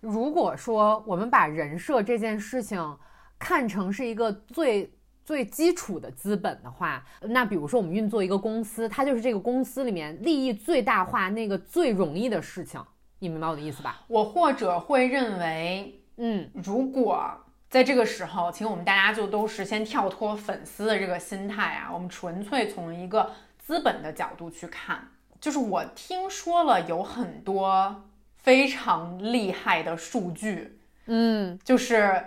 如果说我们把人设这件事情看成是一个最最基础的资本的话，那比如说我们运作一个公司，它就是这个公司里面利益最大化那个最容易的事情，你明白我的意思吧？
我或者会认为，
嗯，
如果在这个时候，请我们大家就都是先跳脱粉丝的这个心态啊，我们纯粹从一个资本的角度去看。就是我听说了有很多非常厉害的数据，
嗯，
就是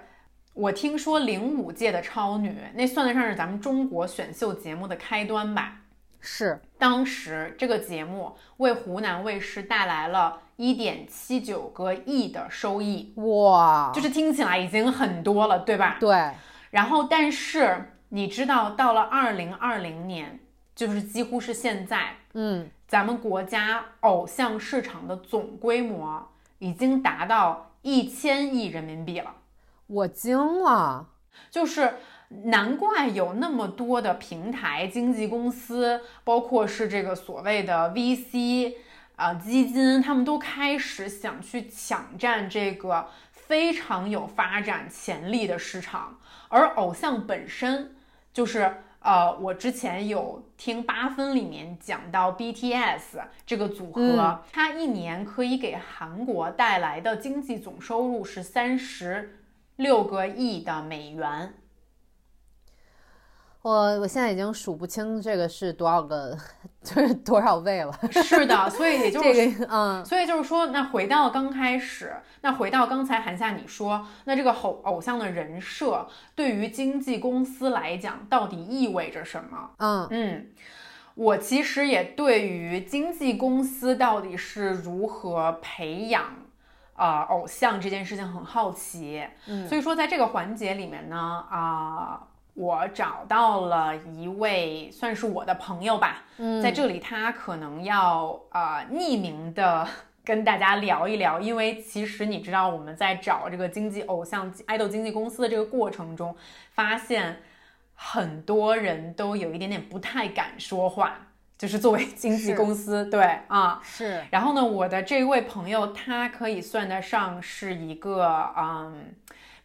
我听说零五届的超女，那算得上是咱们中国选秀节目的开端吧。
是，
当时这个节目为湖南卫视带来了一点七九个亿的收益，
哇，
就是听起来已经很多了，对吧？
对，
然后，但是你知道，到了二零二零年，就是几乎是现在，
嗯，
咱们国家偶像市场的总规模已经达到一千亿人民币了。
我惊了，
就是难怪有那么多的平台、经纪公司，包括是这个所谓的 VC 啊、基金，他们都开始想去抢占这个非常有发展潜力的市场。而偶像本身就是。呃，我之前有听八分里面讲到 BTS 这个组合，
嗯
它一年可以给韩国带来的经济总收入是三十六个亿的美元。
我我现在已经数不清这个是多少个，[LAUGHS] 就是多少位了。
是的，所以也 [LAUGHS] 就是
这个，嗯，
所以就是说，那回到刚开始，那回到刚才韩夏你说，那这个偶偶像的人设对于经纪公司来讲，到底意味着什么？
嗯，
嗯，我其实也对于经纪公司到底是如何培养。啊、偶像这件事情很好奇，
嗯
所以说在这个环节里面呢，啊、我找到了一位算是我的朋友吧，
嗯
在这里他可能要呃匿名的 [LAUGHS] 跟大家聊一聊，因为其实你知道我们在找这个经纪偶像爱豆经纪公司的这个过程中，发现很多人都有一点点不太敢说话，就是作为经纪公司对啊。
是，
然后呢，我的这位朋友他可以算得上是一个嗯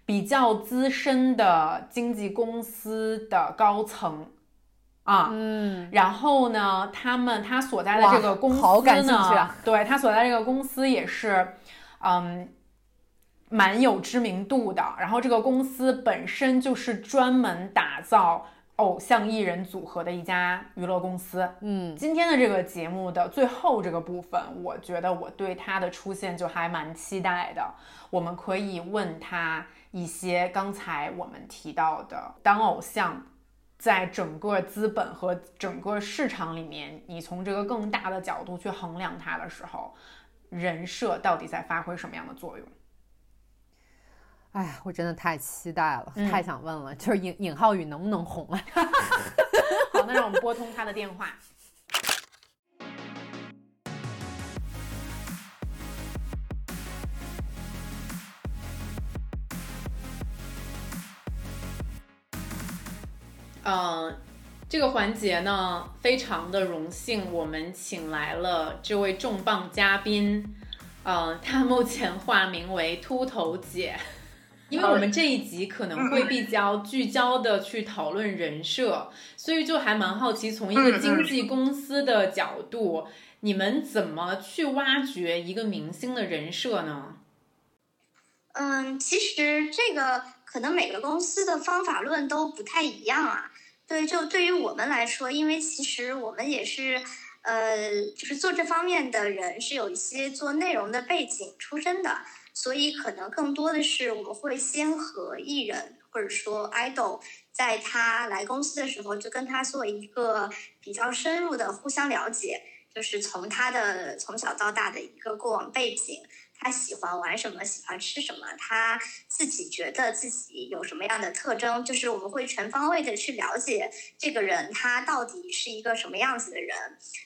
比较资深的经纪公司的高层啊。
嗯，
然后呢，他们他所在的这个公司呢，
好感兴趣啊
对他所在这个公司也是，嗯，蛮有知名度的。然后这个公司本身就是专门打造偶像艺人组合的一家娱乐公司。
嗯，
今天的这个节目的最后这个部分，我觉得我对他的出现就还蛮期待的。我们可以问他一些刚才我们提到的，当偶像在整个资本和整个市场里面，你从这个更大的角度去衡量它的时候，人设到底在发挥什么样的作用？
哎呀，我真的太期待了，
嗯
太想问了，就是尹尹浩宇能不能红啊？[LAUGHS]
好，那让我们拨通他的电话。嗯，这个环节呢，非常的荣幸，我们请来了这位重磅嘉宾。呃，他目前化名为秃头姐。[LAUGHS] 因为我们这一集可能会比较聚焦的去讨论人设，所以就还蛮好奇，从一个经纪公司的角度，你们怎么去挖掘一个明星的人设呢？
嗯，其实这个可能每个公司的方法论都不太一样啊。对，就对于我们来说，因为其实我们也是，呃，就是做这方面的人是有一些做内容的背景出身的，所以可能更多的是我们会先和艺人或者说 idol，在他来公司的时候，就跟他做一个比较深入的互相了解，就是从他的从小到大的一个过往背景。他喜欢玩什么，喜欢吃什么，他自己觉得自己有什么样的特征，就是我们会全方位的去了解这个人他到底是一个什么样子的人。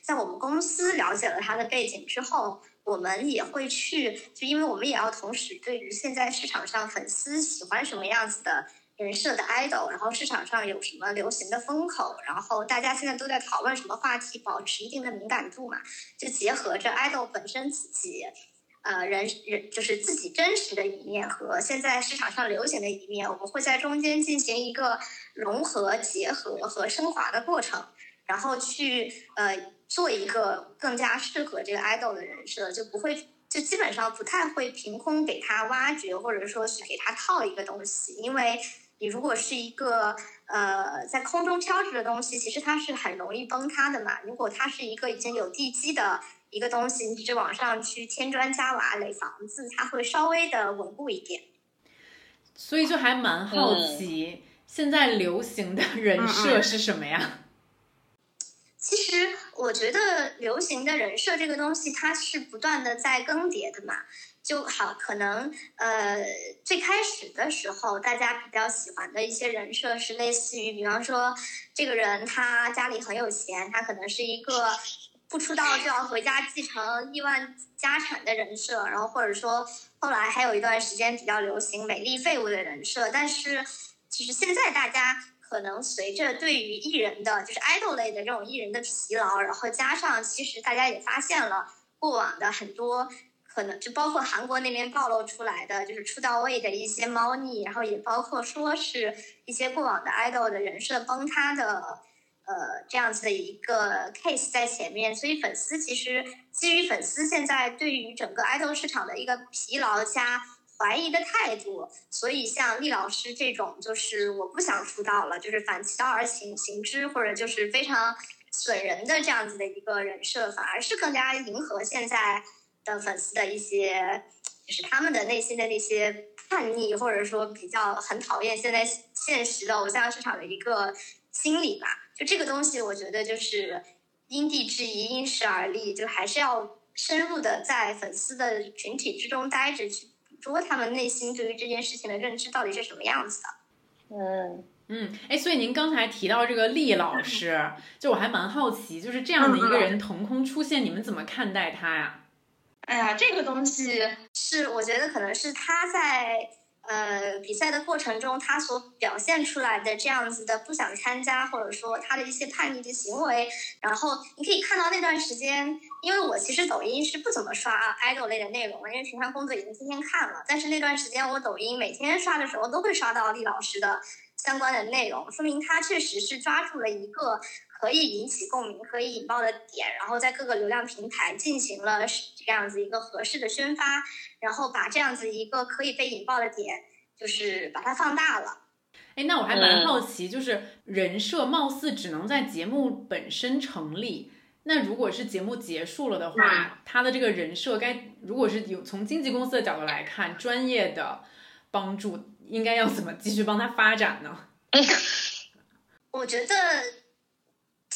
在我们公司了解了他的背景之后，
我们也会去，就因为我们也要同时对于现在市场上粉丝喜欢什么样子的人设的 idol，然后市场上有什么流行的风口，然后大家现在都在讨论什么话题，保持一定的敏感度嘛，就结合着 idol 本身自己。呃，人人就是自己真实的一面和现在市场上流行的一面，我们会在中间进行一个融合、结合和升华的过程，然后去呃做一个更加适合这个 idol 的人设，就不会就基本上不太会凭空给他挖掘，或者说是给他套一个东西，因为你如果是一个呃在空中飘着的东西，其实它是很容易崩塌的嘛。如果它是一个已经有地基的。一个东西，你只往上去添砖加瓦垒房子，它会稍微的稳固一点。
所以就还蛮好奇，现在流行的人设是什么呀？
其实我觉得流行的人设这个东西，它是不断的在更迭的嘛。就好，可能呃最开始的时候，大家比较喜欢的一些人设是类似于，比方说这个人他家里很有钱，他可能是一个。不出道就要回家继承亿万家产的人设，然后或者说后来还有一段时间比较流行美丽废物的人设，但是其实现在大家可能随着对于艺人的就是 idol 类的这种艺人的疲劳，然后加上其实大家也发现了过往的很多可能就包括韩国那边暴露出来的就是出道位的一些猫腻，然后也包括说是一些过往的 idol 的人设崩塌的。呃，这样子的一个 case 在前面，所以粉丝其实基于粉丝现在对于整个 idol 市场的一个疲劳加怀疑的态度，所以像厉老师这种就是我不想出道了，就是反其道而行行之，或者就是非常损人的这样子的一个人设，反而是更加迎合现在的粉丝的一些，就是他们的内心的那些叛逆，或者说比较很讨厌现在现实的偶像市场的一个心理吧。就这个东西，我觉得就是因地制宜、因时而立，就还是要深入的在粉丝的群体之中待着，去捕捉他们内心对于这件事情的认知到底是什么样子的。
嗯嗯，哎，所以您刚才提到这个厉老师，就我还蛮好奇，就是这样的一个人腾空出现，你们怎么看待他呀？
哎呀，这个东西是我觉得可能是他在。呃，比赛的过程中，他所表现出来的这样子的不想参加，或者说他的一些叛逆的行为，然后你可以看到那段时间，因为我其实抖音是不怎么刷 idol 类的内容，因为平常工作已经天天看了，但是那段时间我抖音每天刷的时候都会刷到厉老师的相关的内容，说明他确实是抓住了一个。可以引起共鸣、可以引爆的点，然后在各个流量平台进行了这样子一个合适的宣发，然后把这样子一个可以被引爆的点，就是把它放大了。
哎，那我还蛮好奇，就是人设貌似只能在节目本身成立，那如果是节目结束了的话，他的这个人设该如果是有从经纪公司的角度来看，专业的帮助应该要怎么继续帮他发展呢？[LAUGHS]
我觉得。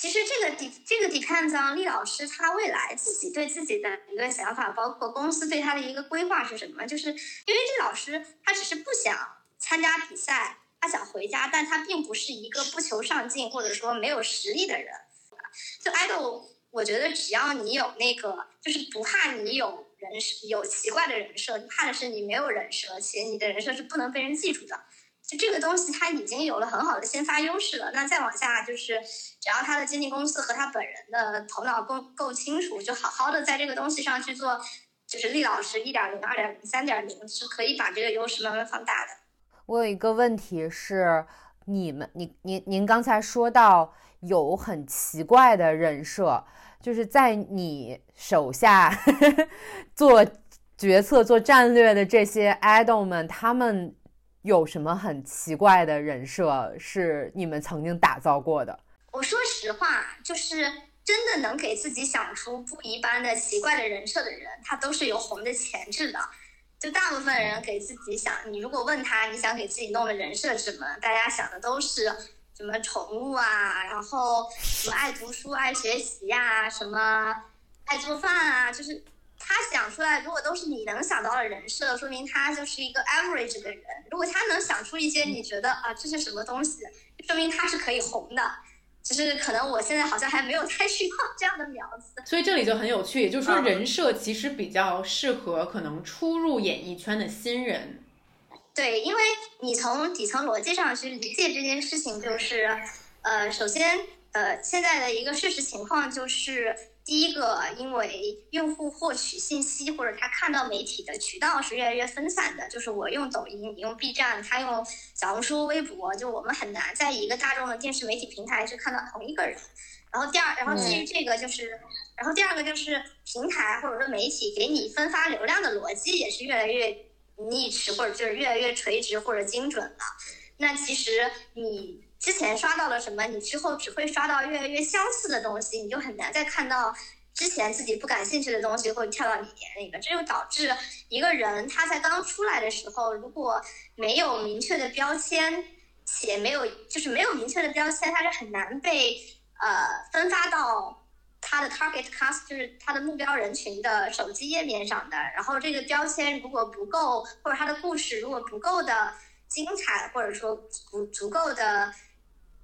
其实这个底这个 depends on 厉老师他未来自己对自己的一个想法，包括公司对他的一个规划是什么？就是因为这老师他只是不想参加比赛，他想回家，但他并不是一个不求上进或者说没有实力的人。就 idol，我觉得只要你有那个，就是不怕你有人设有奇怪的人设，怕的是你没有人设，且你的人设是不能被人记住的。就这个东西，他已经有了很好的先发优势了。那再往下，就是只要他的经纪公司和他本人的头脑够够清楚，就好好的在这个东西上去做，就是厉老师一点零、二点零、三点零，是可以把这个优势慢慢放大的。
我有一个问题是，你们，你您您刚才说到有很奇怪的人设，就是在你手下 [LAUGHS] 做决策、做战略的这些 idol 们，他们。有什么很奇怪的人设是你们曾经打造过的？
我说实话，就是真的能给自己想出不一般的奇怪的人设的人，他都是有红的潜质的。就大部分人给自己想，你如果问他你想给自己弄的人设什么，大家想的都是什么宠物啊，然后什么爱读书、爱学习呀，什么爱做饭啊，就是。他想出来，如果都是你能想到的人设，说明他就是一个 average 的人。如果他能想出一些你觉得啊这是什么东西，说明他是可以红的。只是可能我现在好像还没有太需要这样的苗子。
所以这里就很有趣，也就是说，
嗯
人设其实比较适合可能初入演艺圈的新人。
对，因为你从底层逻辑上去理解这件事情，就是，呃，首先，呃，现在的一个事实情况就是，第一个，因为用户获取信息或者他看到媒体的渠道是越来越分散的，就是我用抖音，你用 B 站，他用小红书、微博，就我们很难在一个大众的电视媒体平台去看到同一个人。然后第二，然后基于这个就是，然后第二个就是平台或者说媒体给你分发流量的逻辑也是越来越 niche 或者就是越来越垂直或者精准了。那其实你之前刷到了什么，你之后只会刷到越来越相似的东西，你就很难再看到之前自己不感兴趣的东西会跳到你眼里了。这就导致一个人他在刚出来的时候，如果没有明确的标签，且没有就是没有明确的标签，他是很难被呃分发到他的 target cast，就是他的目标人群的手机页面上的。然后这个标签如果不够，或者他的故事如果不够的精彩，或者说不足够的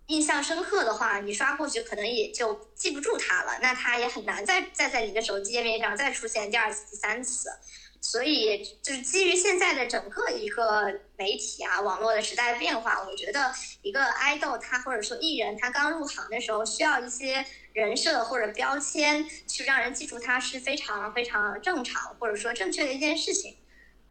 印象深刻的话，你刷过去可能也就记不住他了。那他也很难再再在你的手机页面上再出现第二次、第三次。所以，就是基于现在的整个一个媒体啊、网络的时代变化，我觉得一个爱豆他或者说艺人他刚入行的时候，需要一些人设或者标签去让人记住他是非常非常正常或者说正确的一件事情。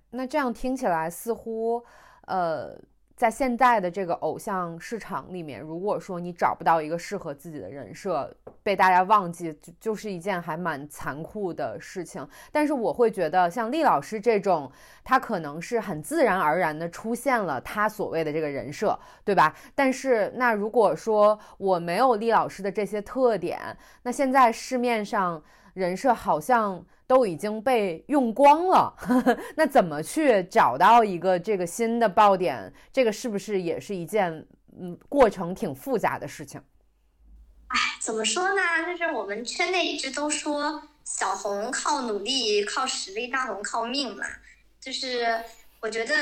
那这样听起来似乎，呃，在现在的这个偶像市场里面，如果说你找不到一个适合自己的人设，被大家忘记，就就是一件还蛮残酷的事情。但是我会觉得，像厉老师这种，他可能是很自然而然的出现了他所谓的这个人设，对吧？但是那如果说我没有厉老师的这些特点，那现在市面上人设好像。都已经被用光了，[LAUGHS] 那怎么去找到一个这个新的爆点？这个是不是也是一件嗯过程挺复杂的事情？
哎，怎么说呢？就是我们圈内一直都说小红靠努力、靠实力，大红靠命嘛。就是我觉得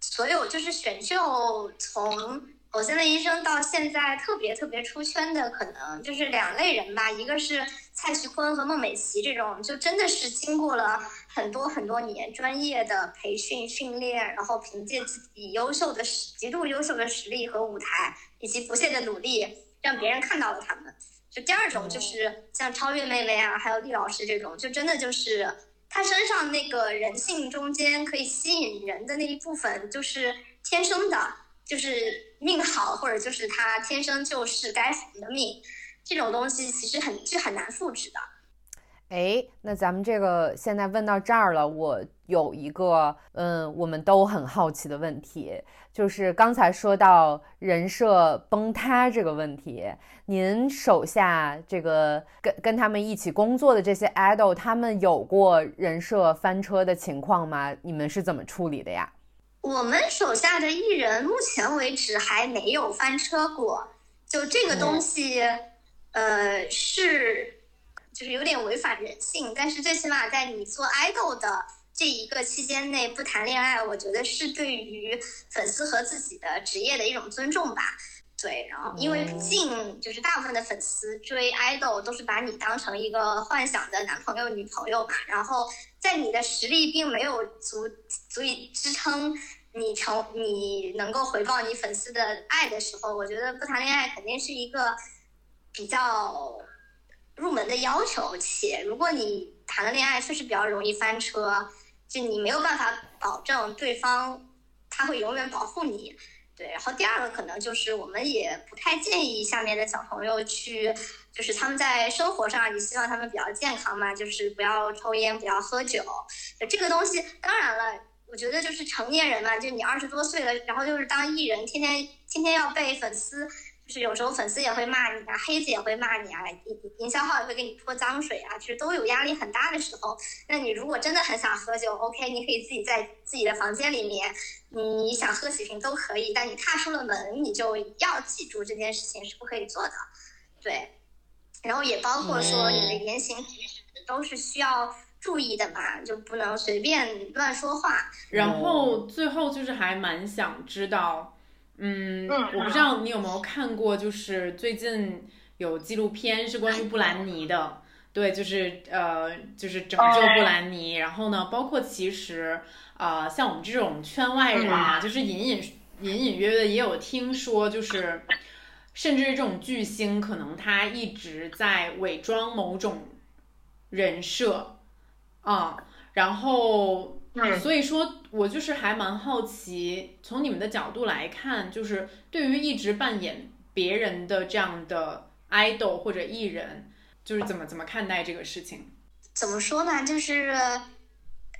所有就是选秀从《偶像的一生》到现在特别特别出圈的，可能就是两类人吧，一个是。蔡徐坤和孟美岐这种，就真的是经过了很多很多年专业的培训训练，然后凭借自己优秀的、极度优秀的实力和舞台，以及不懈的努力，让别人看到了他们。就第二种就是像超越妹妹啊，还有厉老师这种，就真的就是他身上那个人性中间可以吸引人的那一部分，就是天生的，就是命好，或者就是他天生就是该死的命。这种东西其实很是很难复制的。
哎，那咱们这个现在问到这儿了，我有一个嗯，我们都很好奇的问题，就是刚才说到人设崩塌这个问题，您手下这个跟跟他们一起工作的这些 idol，他们有过人设翻车的情况吗？你们是怎么处理的呀？
我们手下的艺人目前为止还没有翻车过，就这个东西。嗯呃，是，就是有点违反人性，但是最起码在你做 idol 的这一个期间内不谈恋爱，我觉得是对于粉丝和自己的职业的一种尊重吧。对，然后因为毕竟就是大部分的粉丝追 idol 都是把你当成一个幻想的男朋友、女朋友嘛，然后在你的实力并没有足足以支撑你成你能够回报你粉丝的爱的时候，我觉得不谈恋爱肯定是一个。比较入门的要求，且如果你谈了恋爱，确实比较容易翻车，就你没有办法保证对方他会永远保护你。对，然后第二个可能就是我们也不太建议下面的小朋友去，就是他们在生活上，你希望他们比较健康嘛，就是不要抽烟，不要喝酒。这个东西当然了，我觉得就是成年人嘛，就你二十多岁了，然后就是当艺人，天天天天要被粉丝。就是有时候粉丝也会骂你啊，黑子也会骂你啊，营营销号也会给你泼脏水啊，其实都有压力很大的时候。那你如果真的很想喝酒，OK，你可以自己在自己的房间里面，你想喝几瓶都可以。但你踏出了门，你就要记住这件事情是不可以做的。对，然后也包括说你的言行举止都是需要注意的嘛，就不能随便乱说话。
然后最后就是还蛮想知道。嗯，
嗯
我不知道你有没有看过，就是最近有纪录片是关于布兰妮的，对，就是呃，就是拯救布兰妮。然后呢，包括其实呃，像我们这种圈外人啊，就是隐隐隐隐约约也有听说，就是甚至这种巨星，可能他一直在伪装某种人设啊，然后。
嗯
所以说，我就是还蛮好奇，从你们的角度来看，就是对于一直扮演别人的这样的 idol 或者艺人，就是怎么怎么看待这个事情？
怎么说呢？就是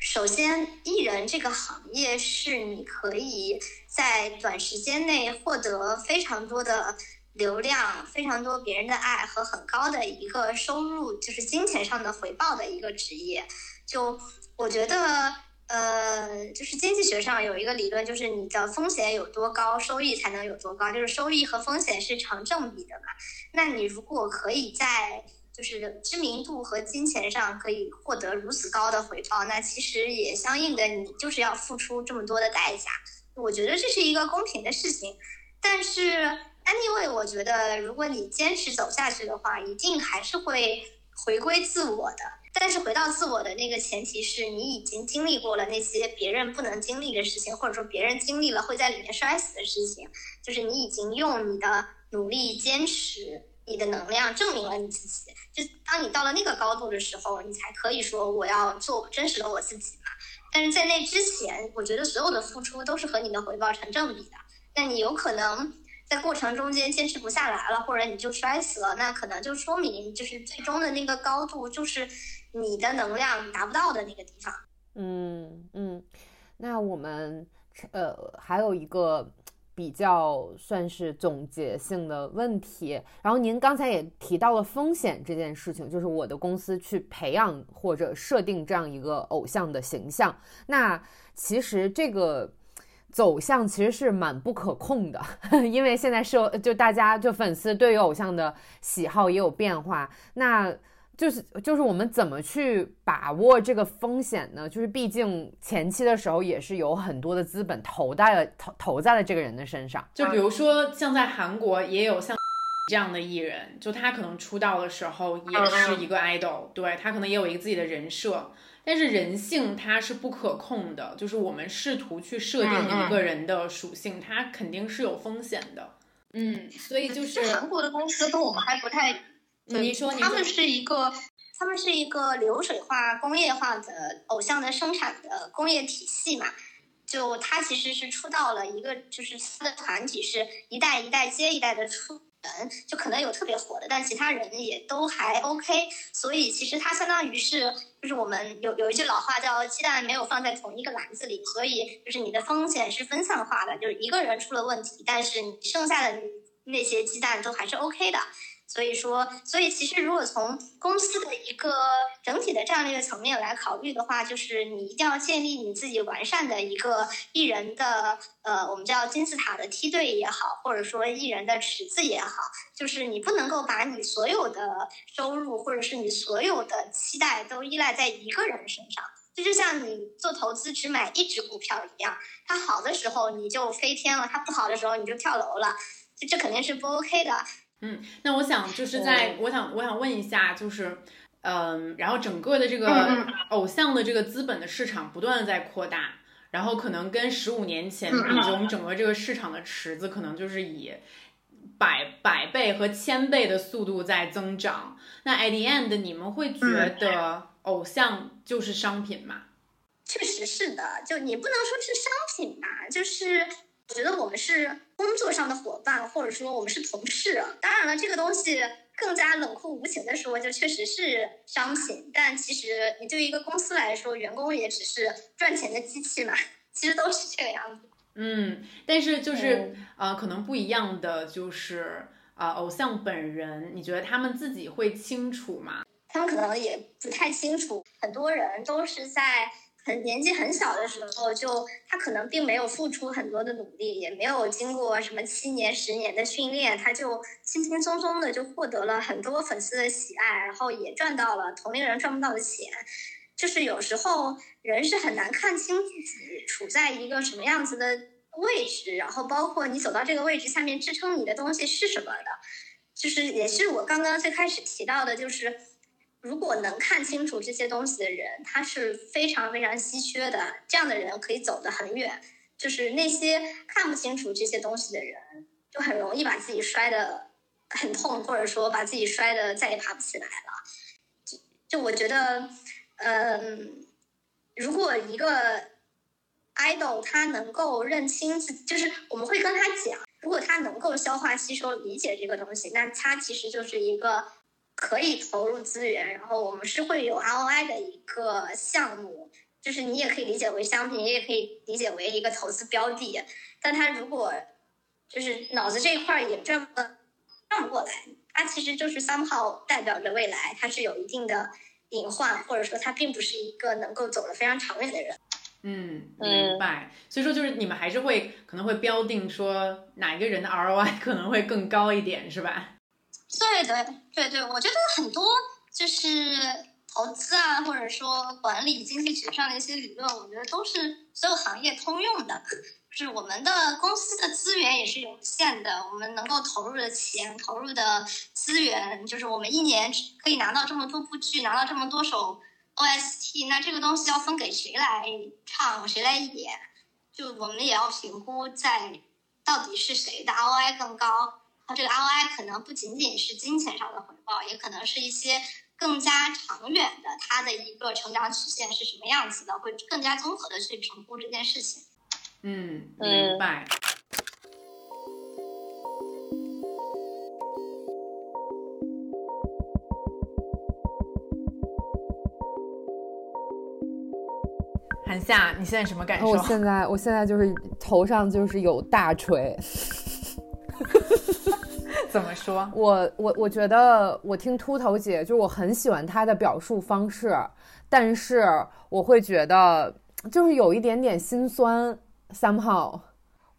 首先，艺人这个行业是你可以在短时间内获得非常多的流量、非常多别人的爱和很高的一个收入，就是金钱上的回报的一个职业。就我觉得。呃，就是经济学上有一个理论，就是你的风险有多高，收益才能有多高，就是收益和风险是成正比的嘛。那你如果可以在就是知名度和金钱上可以获得如此高的回报，那其实也相应的你就是要付出这么多的代价。我觉得这是一个公平的事情，但是 anyway，我觉得如果你坚持走下去的话，一定还是会回归自我的。但是回到自我的那个前提是你已经经历过了那些别人不能经历的事情，或者说别人经历了会在里面摔死的事情，就是你已经用你的努力、坚持、你的能量证明了你自己。就当你到了那个高度的时候，你才可以说我要做真实的我自己嘛。但是在那之前，我觉得所有的付出都是和你的回报成正比的。那你有可能。在过程中间坚持不下来了，或者你就摔死了，那可能就说明就是最终的那个高度就是你的能量达不到的那个地方。
嗯嗯，那我们呃还有一个比较算是总结性的问题，然后您刚才也提到了风险这件事情，就是我的公司去培养或者设定这样一个偶像的形象，那其实这个。走向其实是蛮不可控的，[LAUGHS] 因为现在社就大家就粉丝对于偶像的喜好也有变化，那就是就是我们怎么去把握这个风险呢？就是毕竟前期的时候也是有很多的资本投在了投投在了这个人的身上，
就比如说像在韩国也有像 [LAUGHS] 这样的艺人，就他可能出道的时候也是一个 idol，对他可能也有一个自己的人设。但是人性它是不可控的，就是我们试图去设定一个人的属性，它肯定是有风险的。嗯，所以就是
韩国的公司跟我们还不太，
你说
他们是一个，他们是一个流水化、工业化的偶像的生产的工业体系嘛。就他其实是出道了一个，就是他的团体是一代一代接一代的出。人就可能有特别火的，但其他人也都还 OK，所以其实它相当于是，就是我们有有一句老话叫“鸡蛋没有放在同一个篮子里”，所以就是你的风险是分散化的，就是一个人出了问题，但是你剩下的那些鸡蛋都还是 OK 的。所以说，所以其实如果从公司的一个整体的战略层面来考虑的话，就是你一定要建立你自己完善的一个艺人的呃，我们叫金字塔的梯队也好，或者说艺人的池子也好，就是你不能够把你所有的收入或者是你所有的期待都依赖在一个人身上。这就像你做投资只买一只股票一样，它好的时候你就飞天了，它不好的时候你就跳楼了，这这肯定是不 OK 的。
嗯，那我想就是在，我想我想问一下，就是，嗯，然后整个的这个偶像的这个资本的市场不断的在扩大，然后可能跟十五年前比，我们整个这个市场的池子可能就是以百百倍和千倍的速度在增长。那 at the end，你们会觉得偶像就是商品吗？
确实是的，就你不能说是商品吧，就是。我觉得我们是工作上的伙伴，或者说我们是同事。当然了，这个东西更加冷酷无情的说，就确实是商品。但其实你对于一个公司来说，员工也只是赚钱的机器嘛，[LAUGHS] 其实都是这个样子。
嗯，但是就是呃，可能不一样的就是啊，偶像本人，你觉得他们自己会清楚吗？
他们可能也不太清楚，很多人都是在。很年纪很小的时候，就他可能并没有付出很多的努力，也没有经过什么七年、十年的训练，他就轻轻松松的就获得了很多粉丝的喜爱，然后也赚到了同龄人赚不到的钱。就是有时候人是很难看清自己处在一个什么样子的位置，然后包括你走到这个位置下面支撑你的东西是什么的，就是也是我刚刚最开始提到的，就是如果能看清楚这些东西的人，他是非常非常稀缺的，这样的人可以走得很远。就是那些看不清楚这些东西的人，就很容易把自己摔得很痛，或者说把自己摔得再也爬不起来了。就就我觉得，嗯，如果一个 idol 他能够认清自己，就是我们会跟他讲，如果他能够消化吸收理解这个东西，那他其实就是一个可以投入资源，然后我们是会有 ROI 的一个项目，就是你也可以理解为商品，也可以理解为一个投资标的。但他如果就是脑子这一块也转不转不过来，他其实就是 somehow 代表着未来，他是有一定的隐患，或者说他并不是一个能够走得非常长远的人。
嗯，明白。所以说，就是你们还是会可能会标定说哪一个人的 ROI 可能会更高一点，是吧？
对对对对，我觉得很多就是投资啊，或者说管理经济学上的一些理论，我觉得都是所有行业通用的。就是我们的公司的资源也是有限的，我们能够投入的钱、投入的资源，就是我们一年可以拿到这么多部剧，拿到这么多首。OST，那这个东西要分给谁来唱，谁来演？就我们也要评估在到底是谁的 ROI 更高。它这个 ROI 可能不仅仅是金钱上的回报，也可能是一些更加长远的，它的一个成长曲线是什么样子的，会更加综合的去评估这件事情。
嗯，明白。韩夏，你现在什么感受？
我现在，我现在就是头上就是有大锤。[LAUGHS]
怎么说？
我我我觉得我听秃头姐，就我很喜欢她的表述方式，但是我会觉得就是有一点点心酸。somehow，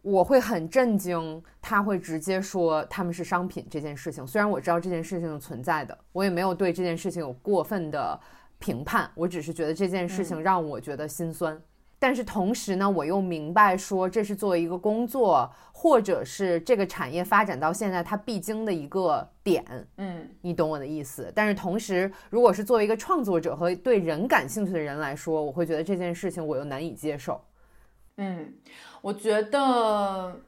我会很震惊，他会直接说他们是商品这件事情。虽然我知道这件事情存在的，我也没有对这件事情有过分的。评判，我只是觉得这件事情让我觉得心酸，但是同时呢，我又明白说这是作为一个工作，或者是这个产业发展到现在它必经的一个点，
嗯，
你懂我的意思。但是同时，如果是作为一个创作者和对人感兴趣的人来说，我会觉得这件事情我又难以接受。
嗯，我觉得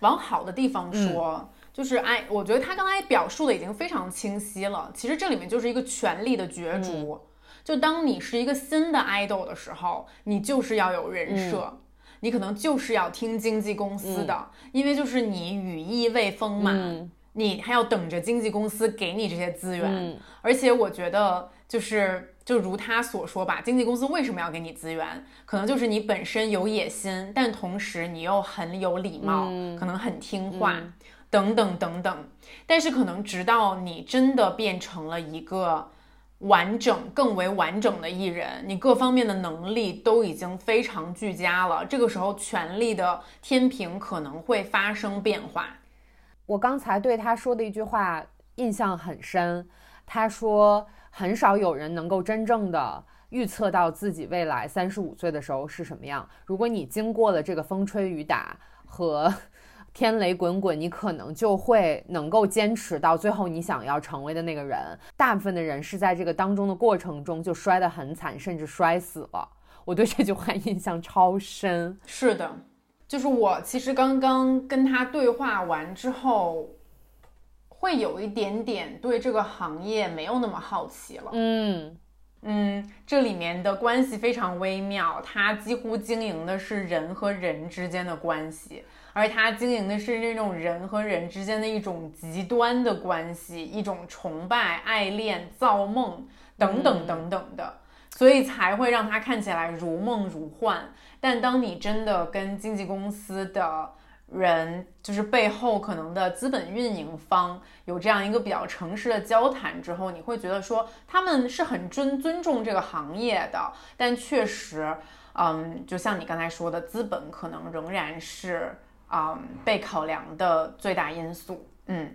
往好的地方说。就是哎，我觉得他刚才表述的已经非常清晰了。其实这里面就是一个权力的角逐。就当你是一个新的 idol 的时候，你就是要有人设，你可能就是要听经纪公司的，因为就是你羽翼未丰嘛，你还要等着经纪公司给你这些资源。而且我觉得就是就如他所说吧，经纪公司为什么要给你资源？可能就是你本身有野心，但同时你又很有礼貌，可能很听话。等等等等，但是可能直到你真的变成了一个完整、更为完整的艺人，你各方面的能力都已经非常俱佳了。这个时候，权力的天平可能会发生变化。
我刚才对他说的一句话印象很深，他说很少有人能够真正的预测到自己未来三十五岁的时候是什么样。如果你经过了这个风吹雨打和。天雷滚滚，你可能就会能够坚持到最后你想要成为的那个人。大部分的人是在这个当中的过程中就摔得很惨，甚至摔死了。我对这句话印象超深。
是的，就是我其实刚刚跟他对话完之后，会有一点点对这个行业没有那么好奇了。
嗯
嗯，这里面的关系非常微妙，它几乎经营的是人和人之间的关系。而他经营的是那种人和人之间的一种极端的关系，一种崇拜、爱恋、造梦等等等等的，所以才会让他看起来如梦如幻。但当你真的跟经纪公司的人，就是背后可能的资本运营方有这样一个比较诚实的交谈之后，你会觉得说他们是很尊尊重这个行业的，但确实，嗯，就像你刚才说的，资本可能仍然是。啊，被考量的最大因素，嗯，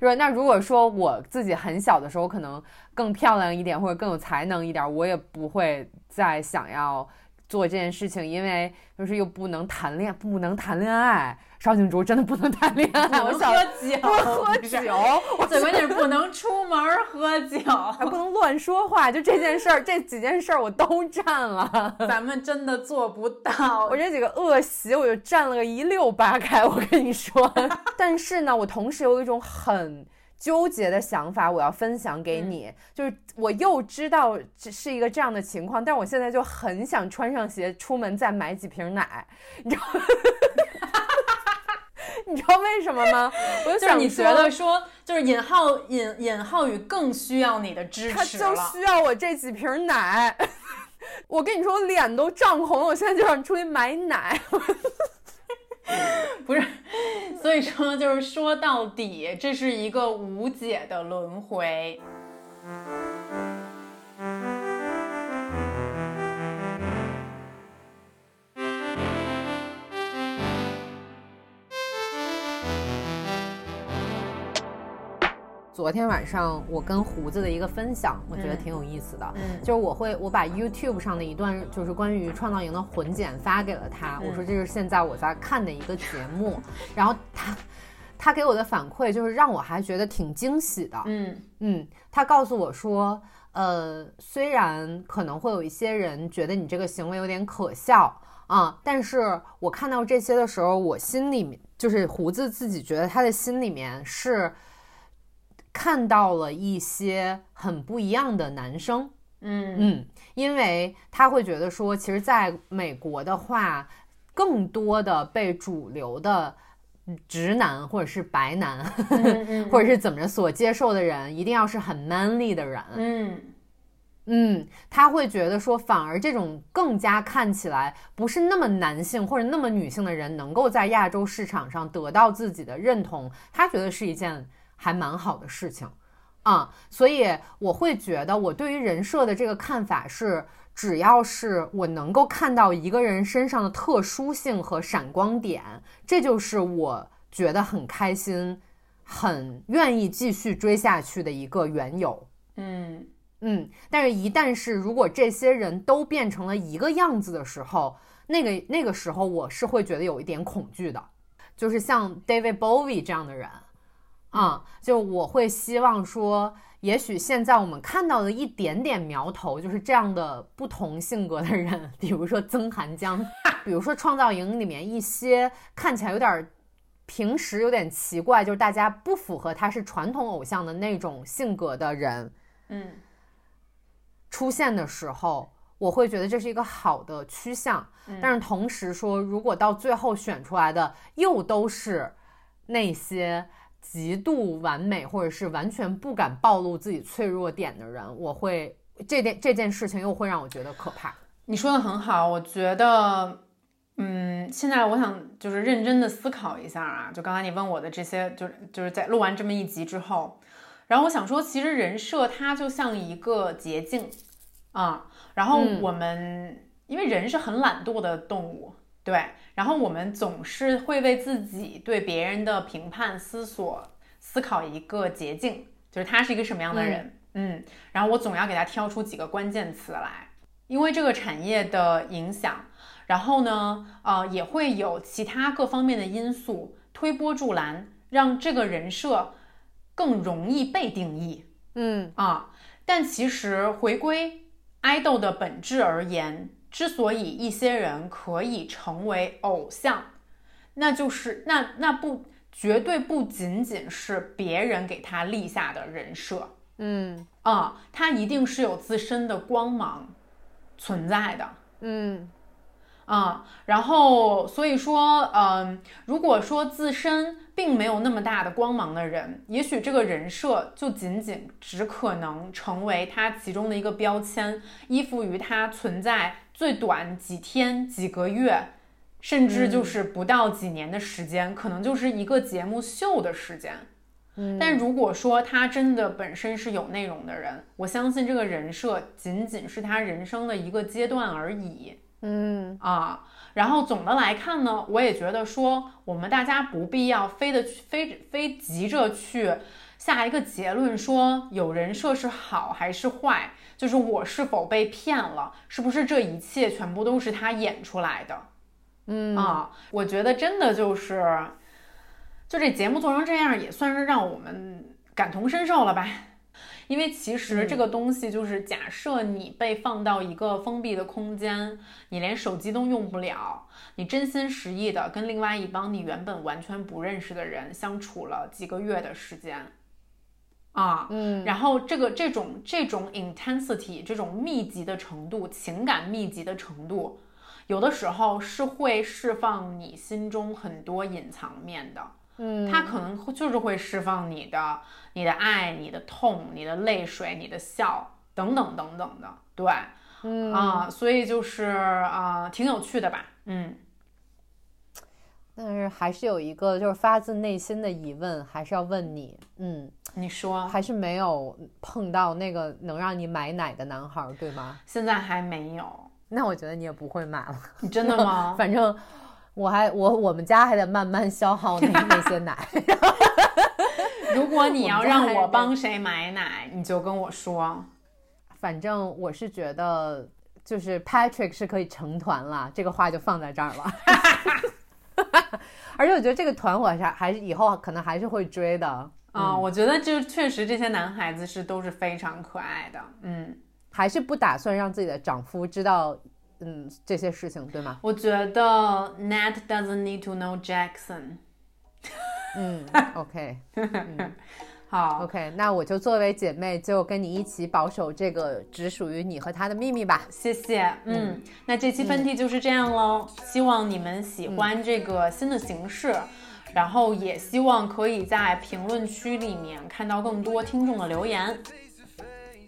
如那如果说我自己很小的时候，可能更漂亮一点，或者更有才能一点，我也不会再想要做这件事情，因为就是又不能谈恋不能谈恋爱。邵静竹真的不能谈恋爱，我想
喝酒，
不喝酒，
最关键是不能出门喝酒，[LAUGHS]
还不能乱说话。就这件事儿，这几件事儿我都占了，[LAUGHS]
咱们真的做不到。
我这几个恶习，我就占了个一溜八开。我跟你说，[LAUGHS] 但是呢，我同时有一种很纠结的想法，我要分享给你。就是我又知道这是一个这样的情况，但我现在就很想穿上鞋出门再买几瓶奶，你知道。[LAUGHS] 你知道为什么吗？我就想
你觉得说，就是尹浩尹尹浩宇更需要你的支持
他就需要我这几瓶奶。[LAUGHS] 我跟你说，我脸都涨红了，我现在就想出去买奶。[LAUGHS]
不是，所以说就是说到底，这是一个无解的轮回。
昨天晚上我跟胡子的一个分享，我觉得挺有意思的。嗯，就是我会我把 YouTube 上的一段就是关于创造营的混剪发给了他，我说这是现在我在看的一个节目，然后他他给我的反馈就是让我还觉得挺惊喜的。嗯嗯，他告诉我说，呃，虽然可能会有一些人觉得你这个行为有点可笑啊，但是我看到这些的时候，我心里面就是胡子自己觉得他的心里面是。看到了一些很不一样的男生，
嗯。
嗯，因为他会觉得说，其实在美国的话，更多的被主流的直男或者是白男，[LAUGHS] 或者是怎么着所接受的人，一定要是很 manly 的人，
嗯。
嗯，他会觉得说，反而这种更加看起来不是那么男性或者那么女性的人，能够在亚洲市场上得到自己的认同，他觉得是一件。还蛮好的事情，啊，所以我会觉得我对于人设的这个看法是，只要是我能够看到一个人身上的特殊性和闪光点，这就是我觉得很开心、很愿意继续追下去的一个缘由。
嗯
嗯，但是，一旦是如果这些人都变成了一个样子的时候，那个那个时候我是会觉得有一点恐惧的，就是像 David Bowie 这样的人。啊，就我会希望说，也许现在我们看到的一点点苗头，就是这样的不同性格的人，比如说曾涵江，[LAUGHS] 比如说创造营里面一些看起来有点平时有点奇怪，就是大家不符合他是传统偶像的那种性格的人，
嗯，
出现的时候，我会觉得这是一个好的趋向。但是同时说，如果到最后选出来的又都是那些。极度完美，或者是完全不敢暴露自己脆弱点的人，我会这件这件事情又会让我觉得可怕。
你说的很好，我觉得，嗯，现在我想就是认真的思考一下啊，就刚才你问我的这些，就是就是在录完这么一集之后，然后我想说，其实人设它就像一个捷径啊，然后我们因为人是很懒惰的动物。对，然后我们总是会为自己对别人的评判思索思考一个捷径，就是他是一个什么样的人，嗯，然后我总要给他挑出几个关键词来，因为这个产业的影响，然后呢，呃，也会有其他各方面的因素推波助澜，让这个人设更容易被定义，
嗯。
啊，但其实回归爱豆的本质而言。之所以一些人可以成为偶像，那就是那那不绝对不仅仅是别人给他立下的人设，
嗯
啊，他一定是有自身的光芒存在的，
嗯
啊，然后所以说，嗯，如果说自身并没有那么大的光芒的人，也许这个人设就仅仅只可能成为他其中的一个标签，依附于他存在。最短几天、几个月，甚至就是不到几年的时间，可能就是一个节目秀的时间。
嗯，
但如果说他真的本身是有内容的人，我相信这个人设仅仅是他人生的一个阶段而已。
嗯
啊，然后总的来看呢，我也觉得说，我们大家不必要非得非非急着去下一个结论，说有人设是好还是坏。就是我是否被骗了，是不是这一切全部都是他演出来的？
嗯
啊，我觉得真的就是，就这节目做成这样，也算是让我们感同身受了吧。因为其实这个东西就是，假设你被放到一个封闭的空间，你连手机都用不了，你真心实意的跟另外一帮你原本完全不认识的人相处了几个月的时间，啊，
嗯，
然后这个这种这种 intensity 这种密集的程度，情感密集的程度，有的时候是会释放你心中很多隐藏面的。
嗯，
它可能会就是会释放你的、你的爱、你的痛、你的泪水、你的笑等等等等的，对，
嗯。
啊，所以就是啊、挺有趣的吧，嗯，
但是还是有一个就是发自内心的疑问，还是要问你，嗯，
你说
还是没有碰到那个能让你买奶的男孩儿，对吗？
现在还没有，
那我觉得你也不会买了。
你真的吗？[LAUGHS]
反正我还我我们家还得慢慢消耗那 [LAUGHS] 那些奶。
如果你要让
我
帮谁买奶，你就跟我说。
反正我是觉得，就是 Patrick 是可以成团了，这个话就放在这儿了。[LAUGHS] 而且我觉得这个团我还是还是以后可能还是会追的。
啊、
嗯
我觉得就确实这些男孩子是都是非常可爱的，嗯，
还是不打算让自己的丈夫知道，嗯，这些事情，对吗？
我觉得 Nat doesn't need to know Jackson。
嗯，OK，[LAUGHS] 嗯 [LAUGHS]
好
OK，那我就作为姐妹，就跟你一起保守这个只属于你和他的秘密吧。
谢谢，嗯，那这期分题就是这样喽。希望你们喜欢这个新的形式，然后也希望可以在评论区里面看到更多听众的留言。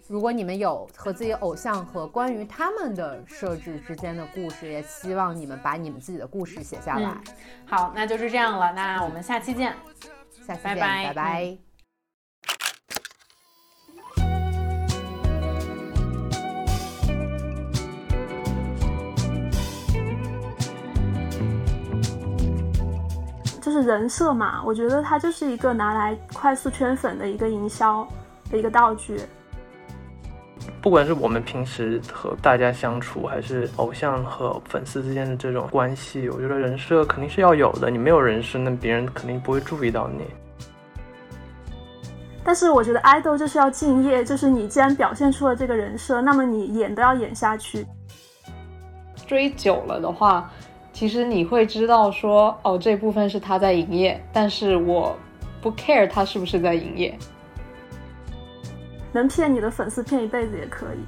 如果你们有和自己偶像和关于他们的设置之间的故事，也希望你们把你们自己的故事写下来。
嗯好，那就是这样了，那我们下期见。
下期见，
拜拜
拜拜
就是人设嘛，我觉得它就是一个拿来快速圈粉的一个营销的一个道具。
不管是我们平时和大家相处，还是偶像和粉丝之间的这种关系，我觉得人设肯定是要有的。你没有人设，那别人肯定不会注意到你。
但是我觉得爱豆就是要敬业，就是你既然表现出了这个人设，那么你演都要演下去。
追久了的话，其实你会知道说，哦，这部分是他在营业，但是我不 care 他是不是在营业。
能骗你的粉丝骗一辈子也可以。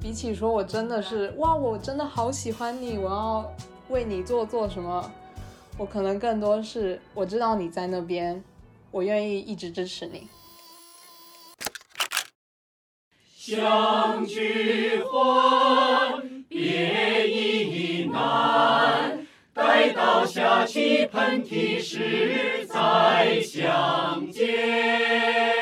比起说我真的是哇，我真的好喜欢你，我要为你做做什么，我可能更多是我知道你在那边，我愿意一直支持你。
相聚欢，别亦难。待到下起喷嚏时再相见。